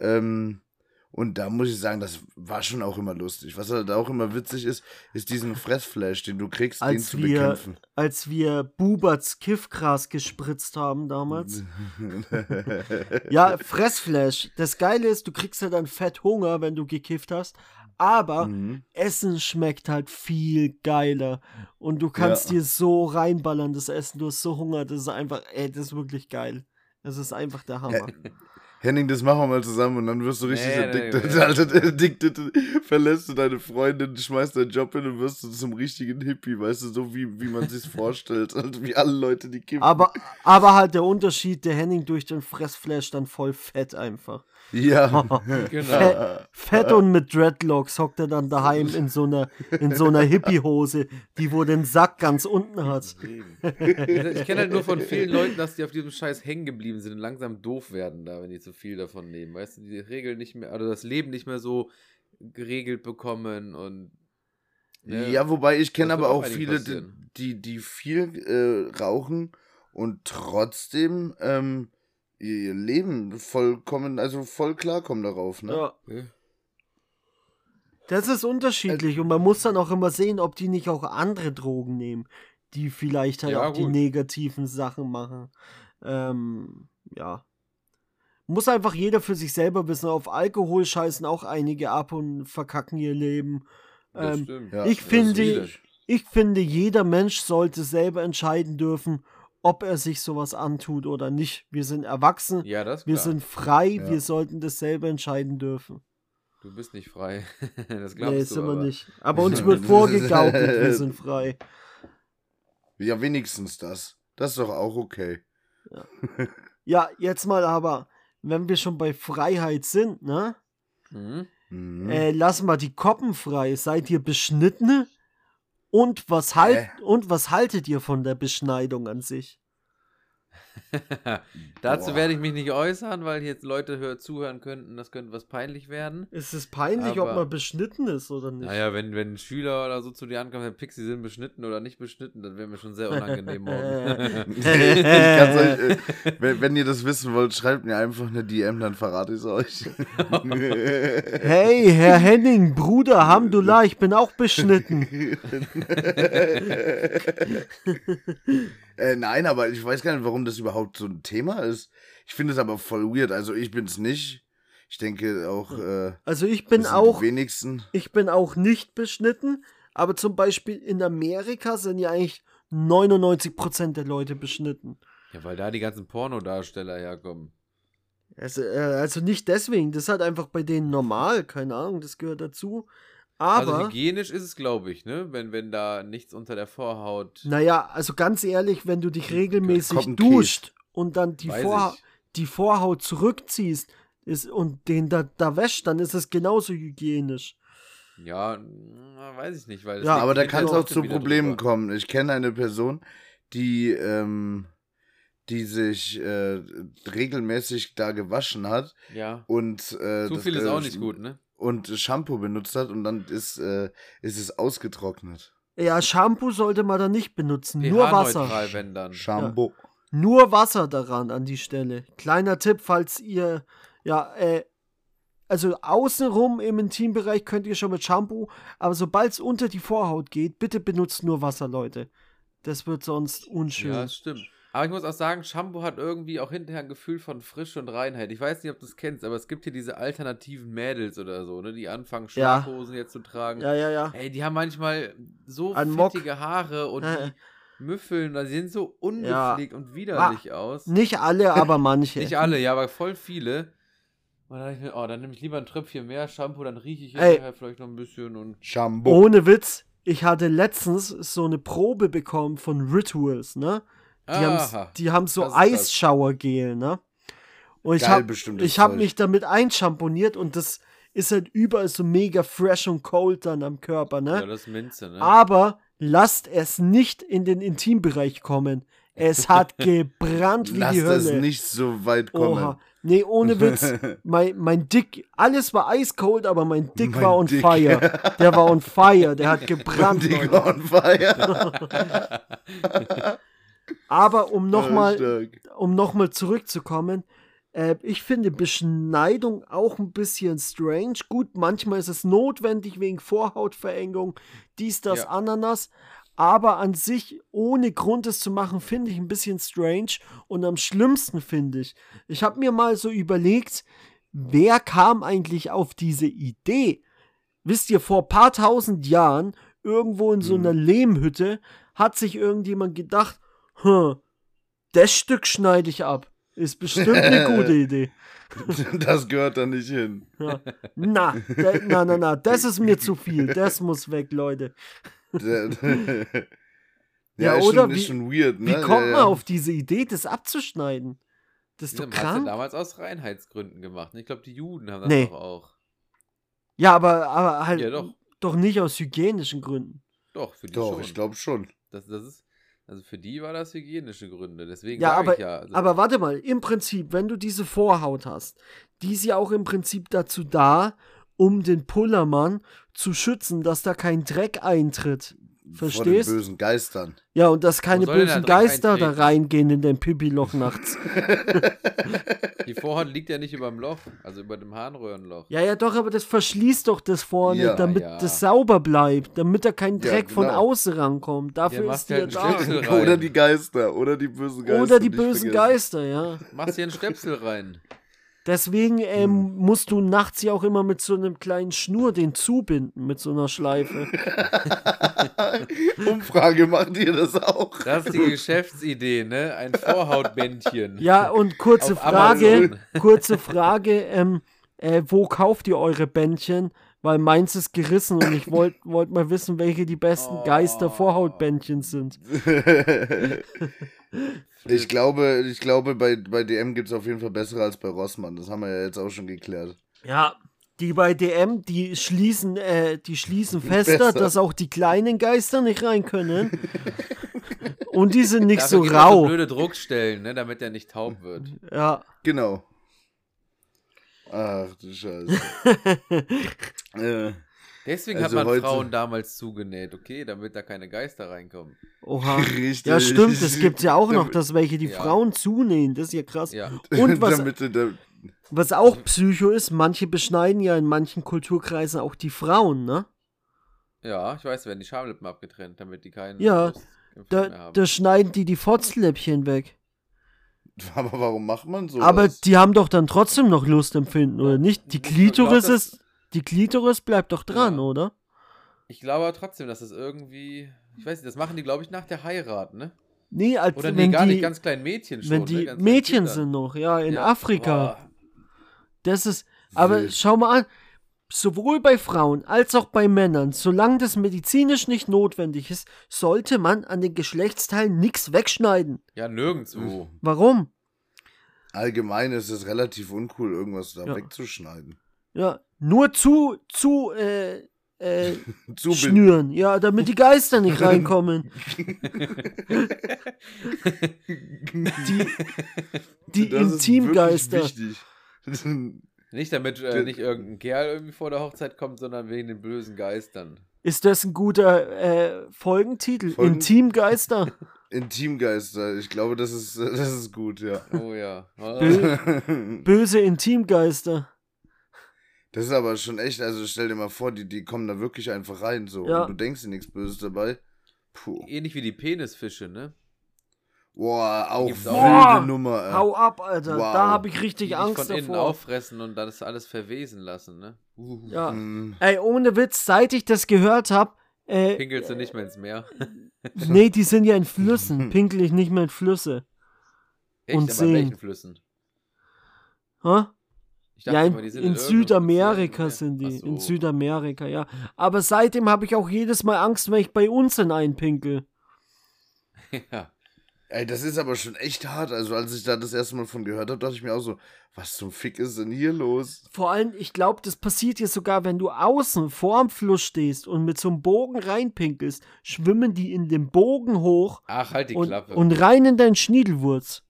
Ähm, Und da muss ich sagen, das war schon auch immer lustig. Was halt auch immer witzig ist, ist diesen Fressflash, den du kriegst, den Als zu wir, bekämpfen. als wir Buberts Kiffgras gespritzt haben damals. Ja, Fressflash. Das Geile ist, du kriegst ja dann fett Hunger, wenn du gekifft hast. Aber Mhm. Essen schmeckt halt viel geiler. Und du kannst Ja. dir so reinballern, das Essen. Du hast so Hunger. Das ist einfach, ey, das ist wirklich geil. Das ist einfach der Hammer. Henning, das machen wir mal zusammen und dann wirst du richtig Nee, addicted. nee, nee. Alter, addicted. Verlässt du deine Freundin, schmeißt deinen Job hin und wirst du zum richtigen Hippie, weißt du, so wie, wie man sich vorstellt. Also wie alle Leute, die kiffen. Aber, aber halt der Unterschied, der Henning durch den Fressflash dann voll fett einfach. Ja. Genau. Fett, fett und mit Dreadlocks hockt er dann daheim in so einer, in so einer Hippie-Hose, die wo den Sack ganz unten hat. Ich kenne halt nur von vielen Leuten, dass die auf diesem Scheiß hängen geblieben sind und langsam doof werden da, wenn die zu viel davon nehmen. Weißt du, die Regeln nicht mehr, oder das Leben nicht mehr so geregelt bekommen und. ne? Ja, wobei ich kenne aber auch viele, die, die, die viel äh, rauchen und trotzdem ähm, ihr Leben vollkommen, also voll klarkommen darauf, ne? Ja. Das ist unterschiedlich und man muss dann auch immer sehen, ob die nicht auch andere Drogen nehmen, die vielleicht halt Ja, auch die gut. negativen Sachen machen. Ähm, ja. Muss einfach jeder für sich selber wissen. Auf Alkohol scheißen auch einige ab und verkacken ihr Leben. Das Ähm, stimmt. Ja, ich finde, ich finde, jeder Mensch sollte selber entscheiden dürfen, ob er sich sowas antut oder nicht. Wir sind erwachsen, Ja, das wir klar. sind frei, Ja. wir sollten das selber entscheiden dürfen. Du bist nicht frei. das glaubst Nee, du. sind wir aber. nicht. Aber uns wird vorgegaukelt, wir sind frei. Ja, wenigstens das. Das ist doch auch okay. Ja, jetzt mal aber, wenn wir schon bei Freiheit sind, ne? Mhm. Mhm. Äh, lassen wir die Koppen frei. Seid ihr beschnitten? Und was, halt, Hä? und was haltet ihr von der Beschneidung an sich? Dazu Boah. werde ich mich nicht äußern, weil jetzt Leute hör, zuhören könnten, das könnte was peinlich werden. Ist es peinlich, ob Aber- man beschnitten ist oder nicht? Naja, wenn, wenn ein Schüler oder so zu dir ankommt, Herr Pixie sind beschnitten oder nicht beschnitten, dann wäre mir schon sehr unangenehm morgen. ich kann's euch, äh, wenn, wenn ihr das wissen wollt, schreibt mir einfach eine DM, dann verrate ich es euch. Hey, Herr Henning, Bruder, Hamdullah, ich bin auch beschnitten. äh, nein, aber ich weiß gar nicht, warum das überhaupt so ein Thema ist. Ich finde es aber voll weird. Also ich bin es nicht. Ich denke auch, äh, Also ich bin auch, wenigsten. ich bin auch nicht beschnitten, aber zum Beispiel in Amerika sind ja eigentlich 99% der Leute beschnitten. ja, weil da die ganzen Pornodarsteller herkommen. Also, äh, also nicht deswegen, das ist halt einfach bei denen normal, keine Ahnung, das gehört dazu. Also Aber, hygienisch ist es, glaube ich, ne? Wenn, wenn da nichts unter der Vorhaut. naja, also ganz ehrlich, wenn du dich regelmäßig duscht und dann die, Vorha ich. die Vorhaut zurückziehst ist, und den da, da wäscht, dann ist es genauso hygienisch. Ja, weiß ich nicht, weil. Ja, aber da kann es auch zu Problemen drüber. kommen. Ich kenne eine Person, die, ähm, die sich äh, regelmäßig da gewaschen hat Ja. und äh, Zu das, viel ist äh, auch nicht gut, ne? Und Shampoo benutzt hat und dann ist, äh, ist es ausgetrocknet. Ja, Shampoo sollte man da nicht benutzen, nur Wasser. wenn dann. Shampoo. Nur Wasser daran an die Stelle. Kleiner Tipp, falls ihr, ja, äh, also außenrum im Intimbereich könnt ihr schon mit Shampoo, aber sobald es unter die Vorhaut geht, bitte benutzt nur Wasser, Leute. Das wird sonst unschön. Ja, stimmt. Aber ich muss auch sagen, Shampoo hat irgendwie auch hinterher ein Gefühl von Frische und Reinheit. Ich weiß nicht, ob du es kennst, aber es gibt hier diese alternativen Mädels oder so, ne, die anfangen, Ja. Schlafhosen jetzt zu tragen. ja, ja. ja. Ey, die haben manchmal so Ein Mock. fettige Haare und die müffeln, die sehen so Ja. ungepflegt und widerlich aus. Nicht alle, aber manche. Nicht alle, ja, aber voll viele. Und dann dachte ich mir, oh, dann nehme ich lieber ein Tröpfchen mehr Shampoo, dann rieche ich hinterher vielleicht noch ein bisschen und. Shampoo. Ohne Witz, ich hatte letztens so eine Probe bekommen von Rituals, ne? Die Aha. haben, die haben so Das das. Eisschauergel, ne? Und ich habe hab mich damit einschamponiert und das ist halt überall so mega fresh und cold dann am Körper, Ja, ne? das ist Minze, ne? Aber lasst es nicht in den Intimbereich kommen. Es hat gebrannt wie Lasst die es Hölle. nicht so weit kommen. Oha. Nee, ohne Witz. mein, mein Dick, alles war eiskalt, aber mein Dick Mein war on Dick. fire. Der war on fire, der hat gebrannt. Die Leute. on fire. Aber um nochmal um nochmal zurückzukommen, Äh, ich finde Beschneidung auch ein bisschen strange. Gut, manchmal ist es notwendig wegen Vorhautverengung, dies, das, Ja. Ananas. Aber an sich, ohne Grund es zu machen, finde ich ein bisschen strange. Und am schlimmsten finde ich, ich habe mir mal so überlegt, wer kam eigentlich auf diese Idee? Wisst ihr, vor paar tausend Jahren, irgendwo in so Mhm. einer Lehmhütte, hat sich irgendjemand gedacht, hm, das Stück schneide ich ab. Ist bestimmt eine gute Idee. Das gehört da nicht hin. Ja. Na, da, na, na, na, das ist mir zu viel. Das muss weg, Leute. Ja, ist oder schon, wie- ist schon weird, ne? Wie kommt ja, man ja. auf diese Idee, das abzuschneiden? Das ist Das doch krank. damals aus Reinheitsgründen gemacht. Ich glaube, die Juden haben das Nee. doch auch. Ja, aber, aber halt Ja, doch. doch nicht aus hygienischen Gründen. Doch, für die Doch, schon. ich glaube schon. Das, das ist, also für die war das hygienische Gründe. Deswegen Ja, aber, ich ja. Also, aber warte mal, im Prinzip, wenn du diese Vorhaut hast, die ist ja auch im Prinzip dazu da, um den Pullermann zu schützen, dass da kein Dreck eintritt. Vor den Verstehst? bösen Geistern. Ja, und dass keine bösen Dreck Geister da reingehen in dein Pipi-Loch nachts. die Vorhaut liegt ja nicht über dem Loch, also über dem Harnröhrenloch. Ja, ja, doch, aber das verschließt doch das vorne, Ja, damit ja. das sauber bleibt, damit da kein Ja, Dreck von genau. außen rankommt. Dafür Ja, ist die ja ja da. Oder die Geister. Oder die bösen Geister. Oder die bösen vergessen. Geister, ja. Machst hier einen Stöpsel rein. Deswegen ähm, Hm. musst du nachts ja auch immer mit so einem kleinen Schnur den zubinden, mit so einer Schleife. Umfrage, macht ihr das auch? Das ist die Geschäftsidee, ne? Ein Vorhautbändchen. Ja, und kurze Auf Frage, Amazon. kurze Frage, ähm, äh, wo kauft ihr eure Bändchen? Weil meins ist gerissen und ich wollte wollt mal wissen, welche die besten Oh. Geister-Vorhautbändchen sind. ich glaube, ich glaube bei, bei DM gibt es auf jeden Fall bessere als bei Rossmann. Das haben wir ja jetzt auch schon geklärt. Ja, die bei DM, die schließen, äh, die schließen fester, Besser. dass auch die kleinen Geister nicht rein können. Und die sind nicht Dafür so es so rau. blöde Druckstellen, ne? Damit er nicht taub wird. Ja. Genau. Ach du Scheiße. äh, Deswegen Also hat man heute- Frauen damals zugenäht, okay? Damit da keine Geister reinkommen. Oha. richtig. Ja, stimmt, es gibt ja auch noch, dass welche die Ja. Frauen zunähen. Das ist ja krass. Ja. Und was, was auch Psycho ist, manche beschneiden ja in manchen Kulturkreisen auch die Frauen, ne? Ja, ich weiß, werden die Schamlippen abgetrennt, damit die keinen Ja, Da, da schneiden die die Fotzläppchen weg. aber warum macht man so? Aber die haben doch dann trotzdem noch Lustempfinden, oder nicht? Die Klitoris ist. Die Klitoris bleibt doch dran, Ja. oder? Ich glaube aber trotzdem, dass es irgendwie. Ich weiß nicht, das machen die, glaube ich, nach der Heirat, ne? Nee, als Oder nee, wenn gar die, nicht, ganz kleinen Mädchen schon. wenn ne? die Ganz kleinen Mädchen sind noch, ja, in Ja. Afrika. Boah. Das ist. Aber Wild. schau mal an, sowohl bei Frauen als auch bei Männern, solange das medizinisch nicht notwendig ist, sollte man an den Geschlechtsteilen nichts wegschneiden. Ja, nirgendwo. Warum? Allgemein ist es relativ uncool, irgendwas da Ja. wegzuschneiden. Ja, nur zu, zu, äh, äh, schnüren, ja, damit die Geister nicht reinkommen. Die, die Das ist Intimgeister. Nicht damit äh, nicht irgendein Kerl irgendwie vor der Hochzeit kommt, sondern wegen den bösen Geistern. Ist das ein guter äh, Folgentitel? Folgen- Intimgeister? Intimgeister, ich glaube, das ist, das ist gut, ja. Oh ja. Bö böse Intimgeister. Das ist aber schon echt, also stell dir mal vor, die, die kommen da wirklich einfach rein, so. Ja. Und du denkst dir nichts Böses dabei. Puh. Ähnlich wie die Penisfische, ne? Boah, auch wilde auch. Boah, Nummer. ey. Hau ab, Alter. Wow. Da habe ich Die richtig dich Angst von innen auffressen und dann ist alles verwesen lassen, ne? Uh, Ja. Hm. Ey, ohne Witz, seit ich das gehört habe, äh, Pinkelst du nicht mehr ins Meer? nee, die sind ja in Flüssen. Pinkel ich nicht mehr in Flüsse. Echt, Und aber in welchen Flüssen? Hä? Ich Ja, in, immer, die sind in irgendeinem Südamerika sind die. Ach In so. Südamerika, ja. Aber seitdem habe ich auch jedes Mal Angst, wenn ich bei uns in einen pinkel. ja. Ey, das ist aber schon echt hart. Also, als ich da das erste Mal von gehört habe, dachte ich mir auch so, was zum Fick ist denn hier los? Vor allem, ich glaube, das passiert dir sogar, wenn du außen vorm Fluss stehst und mit so einem Bogen reinpinkelst, schwimmen die in dem Bogen hoch Ach, halt die und, Klappe. und rein in deinen Schniedelwurz.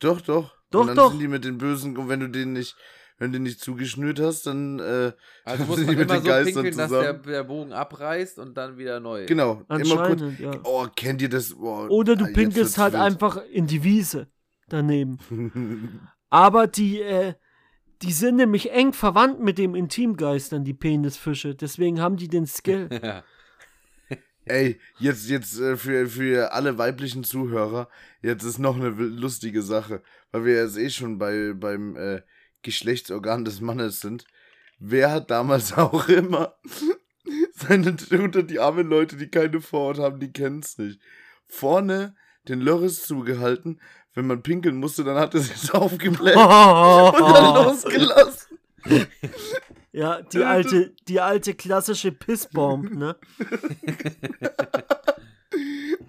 Doch, doch. Doch, und dann doch. sind die mit den Bösen, und wenn du den nicht, wenn du den nicht zugeschnürt hast, dann, äh, also muss man die mit immer den so Geistern pinkeln, dass der, zusammen. der Bogen abreißt und dann wieder neu. genau, immer kurz. Ja. Oh, kennt ihr das? Oh, Oder du ah, pinkelst halt wild. einfach in die Wiese daneben. Aber die, äh, die sind nämlich eng verwandt mit dem Intimgeistern, die Penisfische. Deswegen haben die den Skill. Ey, jetzt, jetzt äh, für, für alle weiblichen Zuhörer, jetzt ist noch eine lustige Sache, weil wir jetzt eh schon bei, beim äh, Geschlechtsorgan des Mannes sind. Wer hat damals auch immer seine unter die armen Leute, die keine Vorhaut haben, die kennen's nicht. Vorne den Lörres zugehalten, wenn man pinkeln musste, dann hat er sich aufgebläht und dann losgelassen. Ja, die alte, die alte klassische Pissbomb, ne?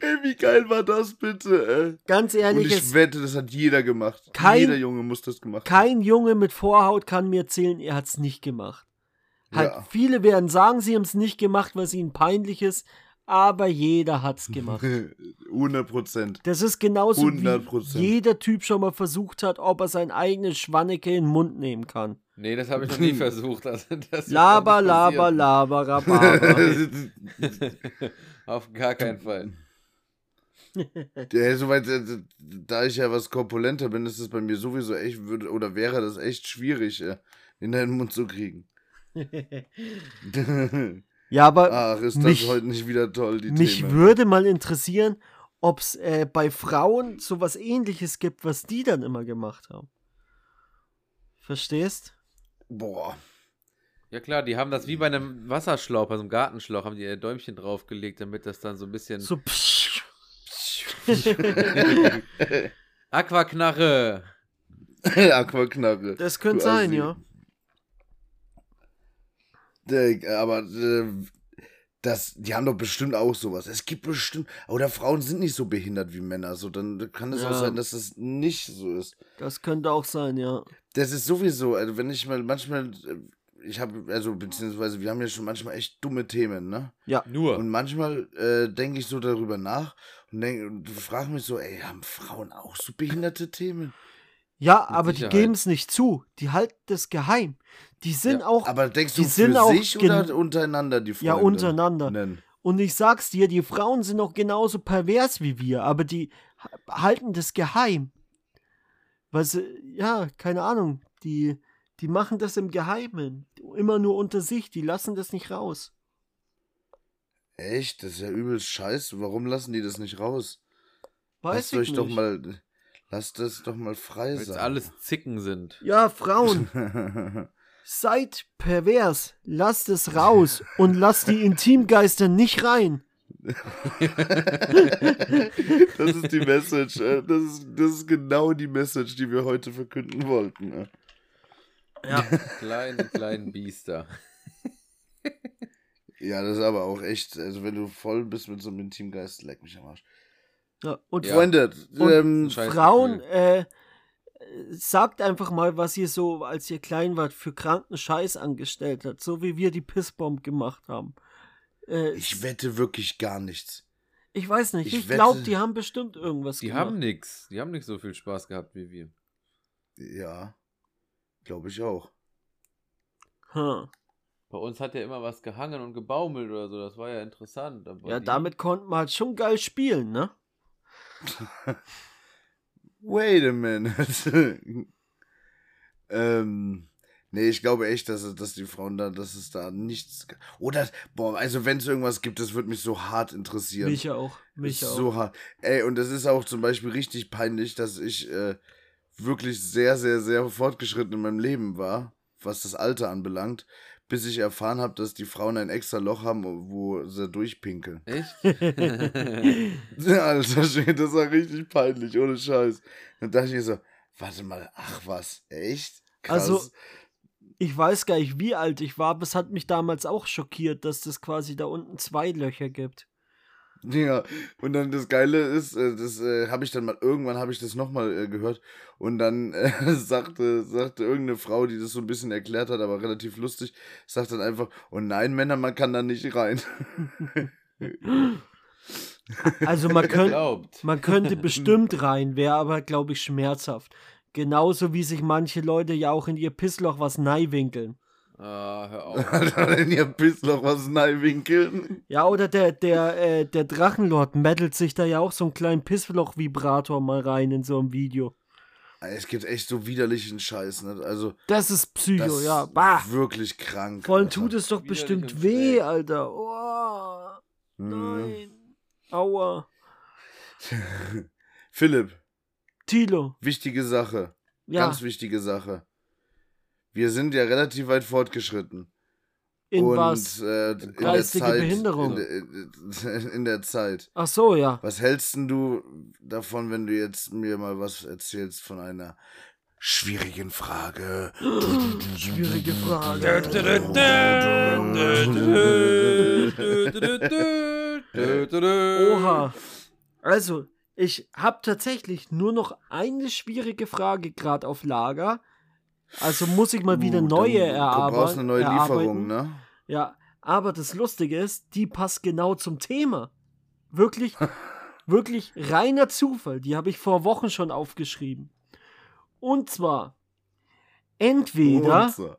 Ey, wie geil war das bitte, ey? Ganz Und ehrlich, ich es, wette, das hat jeder gemacht. Kein- jeder Junge muss das gemacht haben. kein Junge mit Vorhaut kann mir erzählen, er hat's nicht gemacht. Halt, Ja. viele werden sagen, sie haben es nicht gemacht, weil es ihnen peinlich ist, aber jeder hat's gemacht. 100 Prozent. Das ist genauso 100%. wie jeder Typ schon mal versucht hat, ob er sein eigenes Schwanneke in den Mund nehmen kann. Nee, das habe ich noch nie versucht. Also, das Laber, laber, laber, rababer. Auf gar keinen Fall. Ja, soweit, äh, da ich ja was korpulenter bin, ist es bei mir sowieso echt, würde, oder wäre das echt schwierig, äh, in den Mund zu kriegen. Ja, aber Ach, ist das mich- heute nicht wieder toll, die mich Themen. würde mal interessieren, ob es äh, bei Frauen sowas ähnliches gibt, was die dann immer gemacht haben. Verstehst? Boah. Ja klar, die haben das wie bei einem Wasserschlauch, bei so einem Gartenschlauch, haben die ihr Däumchen draufgelegt, damit das dann so ein bisschen... So psch. Aquaknarre! Aquaknarre. Das könnte sein, ja. Äh, Aber äh, das, die haben doch bestimmt auch sowas. Es gibt bestimmt, oder Frauen sind nicht so behindert wie Männer. So, dann kann es auch Ja. sein, dass das nicht so ist. Das könnte auch sein, ja. Das ist sowieso, also wenn ich mal manchmal, äh, ich habe, also beziehungsweise wir haben ja schon manchmal echt dumme Themen, ne? Nur. Und manchmal äh, denke ich so darüber nach und, denk, und frage mich so, ey, haben Frauen auch so behinderte Themen? Ja, aber Sicherheit. die geben es nicht zu. Die halten das geheim. Die sind Ja, auch. Aber denkst die du sind für auch oder untereinander die Freunde? Ja, untereinander. Nennen? Und ich sag's dir, die Frauen sind auch genauso pervers wie wir, aber die ha- halten das geheim. Weil sie, ja, keine Ahnung, die, die machen das im Geheimen. Immer nur unter sich, die lassen das nicht raus. Echt? Das ist ja übelst scheiße. Warum lassen die das nicht raus? Weiß lasst ich euch nicht. doch mal, lasst das doch mal frei Weil sein. alles Zicken sind. Ja, Frauen, seid pervers, lasst es raus und lasst die Intimgeister nicht rein. das ist die Message. äh, Das ist, das ist genau die Message, die wir heute verkünden wollten. äh. Ja. Kleine, kleinen Biester. Ja, das ist aber auch echt, also wenn du voll bist mit so einem Intimgeist, leck mich am Arsch. ja und Ja. Freunde, Und ähm, Frauen, äh, sagt einfach mal, was ihr so, als ihr klein wart, für kranken Scheiß angestellt habt, so wie wir die Pissbomb gemacht haben. Äh, ich wette wirklich gar nichts. ich weiß nicht, ich ich, glaube, die haben bestimmt irgendwas Die gemacht. haben nix. Die haben nicht so viel Spaß gehabt wie wir. Ja, glaube ich auch. Hm. Bei uns hat ja immer was gehangen und gebaumelt oder so. Das war ja interessant. Aber Ja, die- damit konnten wir halt schon geil spielen, ne? Wait a minute. ähm, nee, ich glaube echt, dass, dass die Frauen da, dass es da nichts. Oder, boah, also wenn es irgendwas gibt, das würde mich so hart interessieren. Mich auch. Mich auch. so hart. Ey, und es ist auch zum Beispiel richtig peinlich, dass ich äh, wirklich sehr, sehr, sehr fortgeschritten in meinem Leben war, was das Alter anbelangt, bis ich erfahren habe, dass die Frauen ein extra Loch haben, wo sie durchpinkeln. Echt? Alter Schwede, das war richtig peinlich, ohne Scheiß. Dann dachte ich mir so, warte mal, ach was, echt? Krass. Also, Ich weiß gar nicht, wie alt ich war, aber es hat mich damals auch schockiert, dass das quasi da unten zwei Löcher gibt. Ja, und dann das Geile ist, äh, das äh, habe ich dann mal, irgendwann habe ich das nochmal äh, gehört und dann äh, sagte, sagte irgendeine Frau, die das so ein bisschen erklärt hat, aber relativ lustig, sagt dann einfach, oh nein, Männer, man kann da nicht rein. Also man könnte, Glaubt. man könnte bestimmt rein, wäre aber, glaube ich, schmerzhaft. Genauso wie sich manche Leute ja auch in ihr Pissloch was neiwinkeln. Ah, hör auf. Alter, in ihr Pissloch was neiwinkeln. Ja, oder der, der, äh, der Drachenlord mettelt sich da ja auch so einen kleinen Pissloch-Vibrator mal rein in so einem Video. Es gibt echt so widerlichen Scheiß, ne? Also, Das ist Psycho, das ja. ist Bah. wirklich krank. Vor allem tut es doch bestimmt weh, schräg. Alter. Oh, Mhm. nein. Aua. Philipp, Tilo. wichtige Sache. Ja, Ganz wichtige Sache. Wir sind ja relativ weit fortgeschritten. in und was? Äh, in der Geistige Zeit, Behinderung. In der, in der Zeit. Ach so, ja. Was hältst denn du davon, wenn du jetzt mir mal was erzählst von einer schwierigen Frage? Schwierige Frage. Oha. Also, ich habe tatsächlich nur noch eine schwierige Frage gerade auf Lager. Also muss ich mal wieder Uh, neue dann- erarbeiten. Du brauchst eine neue erarbeiten. Lieferung, ne? Ja, aber das Lustige ist, die passt genau zum Thema. Wirklich, wirklich reiner Zufall. Die habe ich vor Wochen schon aufgeschrieben. Und zwar, entweder Und so.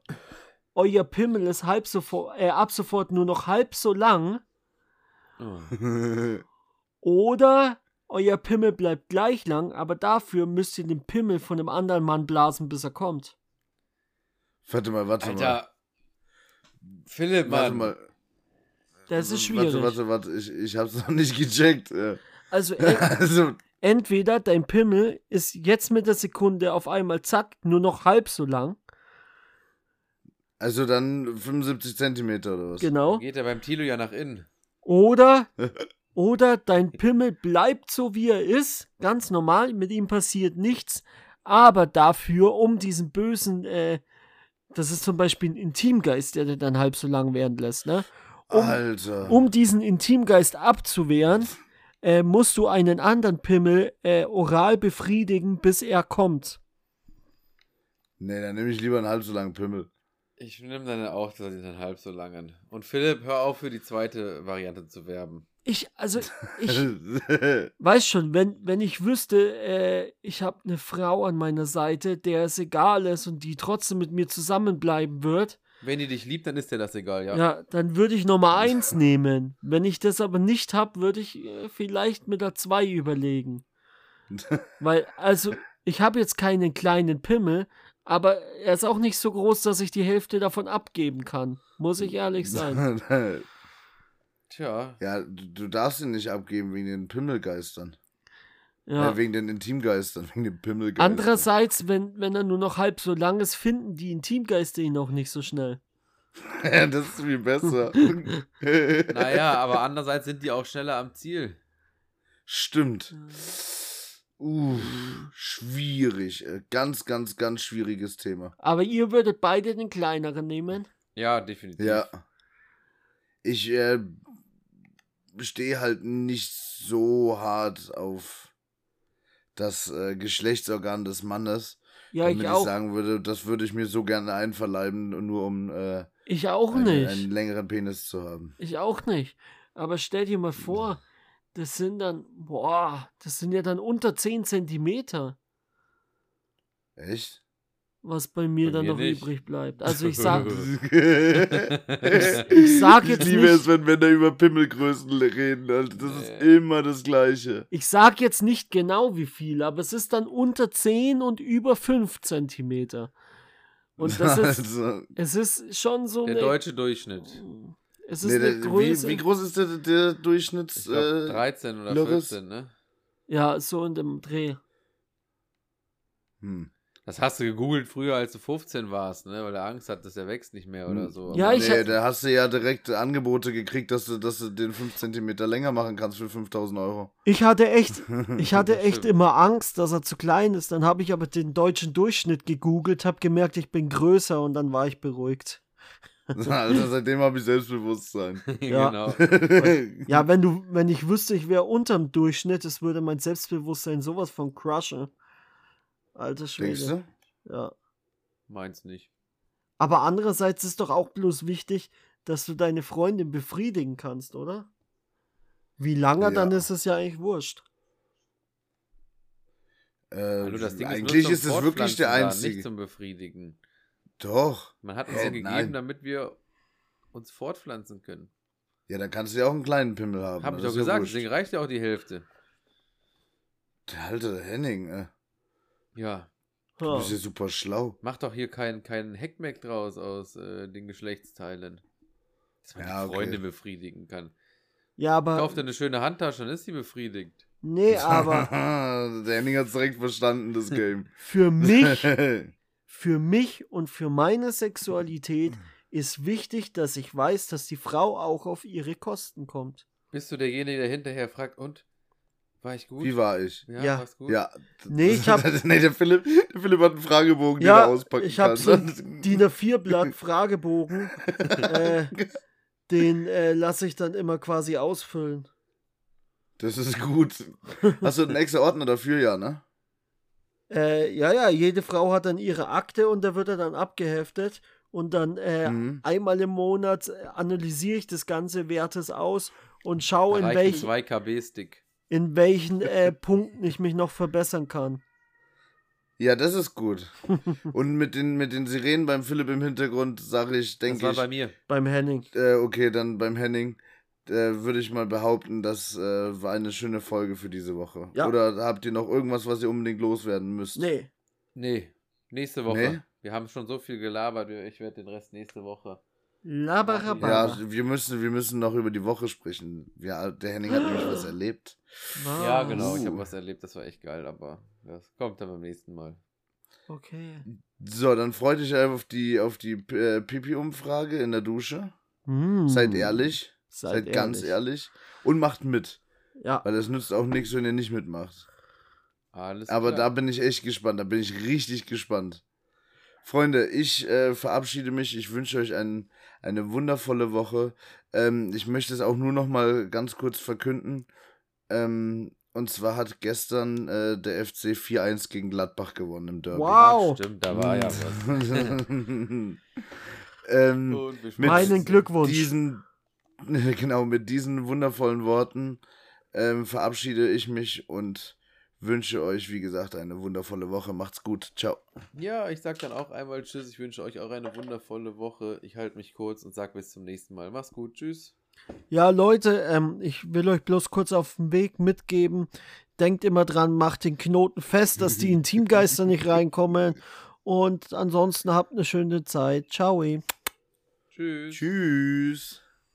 euer Pimmel ist halb sofort, äh, ab sofort nur noch halb so lang Oh. oder euer Pimmel bleibt gleich lang, aber dafür müsst ihr den Pimmel von einem anderen Mann blasen, bis er kommt. Warte mal, warte mal. Alter. Philipp, Warte Mann. mal. Das ist schwierig. Warte, warte, warte. Ich, ich hab's noch nicht gecheckt. äh. Also en Also, entweder dein Pimmel ist jetzt mit der Sekunde auf einmal zack nur noch halb so lang, also dann 75 Zentimeter oder was? genau, Geht er beim Tilo ja nach innen. oder oder dein Pimmel bleibt so wie er ist, ganz normal, mit ihm passiert nichts, aber dafür um diesen bösen, äh, das ist zum Beispiel ein Intimgeist, der dir dann halb so lang werden lässt, ne? Um, Alter. um diesen Intimgeist abzuwehren, äh, musst du einen anderen Pimmel äh, oral befriedigen, bis er kommt. Nee, dann nehme ich lieber einen halb so langen Pimmel. Ich nehme dann auch den halb so langen. Und Philipp, hör auf für die zweite Variante zu werben. Ich, also, ich weiß schon, wenn, wenn ich wüsste, äh, ich habe eine Frau an meiner Seite, der es egal ist und die trotzdem mit mir zusammenbleiben wird, Wenn die dich liebt, dann ist dir das egal, ja. ja, dann würde ich Nummer eins nehmen. Wenn ich das aber nicht habe, würde ich äh, vielleicht mit der zwei überlegen. Weil, also, ich habe jetzt keinen kleinen Pimmel, aber er ist auch nicht so groß, dass ich die Hälfte davon abgeben kann. Muss ich ehrlich sein. Tja. ja, du, du darfst ihn nicht abgeben wegen den Pimmelgeistern. Ja. Äh, wegen den Intimgeistern, wegen den Pimmelgeistern. Andererseits, wenn, wenn er nur noch halb so lang ist, finden die Intimgeister ihn auch nicht so schnell. ja, das ist viel besser. Naja, aber andererseits sind die auch schneller am Ziel. Stimmt. Uh, schwierig. äh, Ganz, ganz, ganz schwieriges Thema. Aber ihr würdet beide den kleineren nehmen? Ja, definitiv. Ja. Ich äh, stehe halt nicht so hart auf das äh, Geschlechtsorgan des Mannes. Ja, damit ich ich sagen würde, das würde ich mir so gerne einverleiben, nur um äh, Ich auch einen, nicht. einen längeren Penis zu haben. Ich auch nicht. Aber stell dir mal vor, das sind dann, boah, das sind ja dann unter 10 Zentimeter, Echt? Was bei mir Bei dann mir noch nicht. übrig bleibt. Also ich sag, ich, ich sag jetzt liebe nicht, es, wenn wir da über Pimmelgrößen reden. Alter. Das ist immer das Gleiche. ich sag jetzt nicht genau wie viel, aber es ist dann unter 10 und über 5 Zentimeter. Und das ist, also, es ist schon so Der eine, deutsche Durchschnitt. es ist nee, eine der, Größe. wie, wie groß ist der, der Durchschnitts... Ich glaub, äh, 13 oder Loris? 14, ne? ja, so in dem Dreh. hm. Das hast du gegoogelt früher, als du 15 warst, ne? Weil du Angst hattest, der wächst nicht mehr oder so. Ja, Aber- ich nee, hab- da hast du ja direkt Angebote gekriegt, dass du, dass du den 5 cm länger machen kannst für 5000 Euro. Ich hatte echt, ich hatte Das echt immer Angst, dass er zu klein ist. Dann habe ich aber den deutschen Durchschnitt gegoogelt, habe gemerkt, ich bin größer und dann war ich beruhigt. Alter, seitdem habe ich Selbstbewusstsein. Ja. genau. Ja, wenn du, wenn ich wüsste, ich wäre unterm Durchschnitt, es würde mein Selbstbewusstsein sowas von crushen. Alter Schwede. du? Ja. Meins nicht. Aber andererseits ist doch auch bloß wichtig, dass du deine Freundin befriedigen kannst, oder? Wie lange, Ja. dann ist es ja eigentlich wurscht. Äh, Hallo, das Ding eigentlich ist, es wirklich der einzige. Nicht zum Befriedigen. Doch. Man hat uns Äh, den gegeben, nein. damit wir uns fortpflanzen können. Ja, dann kannst du ja auch einen kleinen Pimmel haben. Hab ich doch ja gesagt, wurscht. deswegen reicht ja auch die Hälfte. Der alte Henning, äh. Ja. Du bist ja super schlau. Mach doch hier keinen kein Heckmeck draus aus äh, den Geschlechtsteilen. Dass man Ja, die okay. Freunde befriedigen kann. Ja, aber. Kauf dir eine schöne Handtasche, dann ist sie befriedigt. Nee, aber Der Henning hat's direkt verstanden, das Game. für mich, für mich und für meine Sexualität ist wichtig, dass ich weiß, dass die Frau auch auf ihre Kosten kommt. Bist du derjenige, der hinterher fragt, und? War ich gut? Wie war ich? Ja, Ja. war's gut? Ja. Nee, ich hab- nee, der Philipp, der Philipp hat einen Fragebogen, den Ja, er auspacken ich hab kann. so ein DIN A4-Blatt Fragebogen. äh, den äh, lasse ich dann immer quasi ausfüllen. Das ist gut. Hast du einen extra Ordner dafür, ja, ne? Äh, ja, ja, jede Frau hat dann ihre Akte und da wird er dann abgeheftet. Und dann äh, Mhm. einmal im Monat analysiere ich das Ganze, werte es aus und schaue, in, Reicht welch, 2 KB-Stick. In welchen äh, Punkten ich mich noch verbessern kann. Ja, das ist gut. Und mit den, mit den Sirenen beim Philipp im Hintergrund sage ich, Das denke war ich, bei mir. Beim Henning. äh, okay, dann beim Henning äh, würde ich mal behaupten, das äh, war eine schöne Folge für diese Woche. Ja. Oder habt ihr noch irgendwas, was ihr unbedingt loswerden müsst? Nee. Nee, nächste Woche. Nee? Wir haben schon so viel gelabert, ich werde den Rest nächste Woche. Labarababa. Ja, wir müssen, wir müssen noch über die Woche sprechen. Ja, der Henning hat nämlich was erlebt. Was? Ja, genau, ich habe was erlebt, das war echt geil, aber das kommt dann beim nächsten Mal. Okay. So, dann freut euch einfach auf die, auf die äh, Pipi-Umfrage in der Dusche. Hm. Seid ehrlich. Seid, Seid, ganz ehrlich. Und macht mit. Ja. Weil es nützt auch nichts, wenn ihr nicht mitmacht. Alles Aber da klar. bin ich echt gespannt. Da bin ich richtig gespannt. Freunde, ich äh, verabschiede mich. Ich wünsche euch ein, eine wundervolle Woche. Ähm, ich möchte es auch nur noch mal ganz kurz verkünden. Ähm, und zwar hat gestern äh, der FC 4-1 gegen Gladbach gewonnen im Derby. Wow. Stimmt, da war ja was. ähm, Meinen Glückwunsch. Diesen, genau, mit diesen wundervollen Worten ähm, verabschiede ich mich und wünsche euch, wie gesagt, eine wundervolle Woche. Macht's gut. Ciao. Ja, ich sag dann auch einmal Tschüss. Ich wünsche euch auch eine wundervolle Woche. Ich halte mich kurz und sag bis zum nächsten Mal. Mach's gut. Tschüss. Ja, Leute, ähm, ich will euch bloß kurz auf den Weg mitgeben. Denkt immer dran, macht den Knoten fest, dass die Intimgeister nicht reinkommen. Und ansonsten habt eine schöne Zeit. Ciao. Tschüss. Tschüss.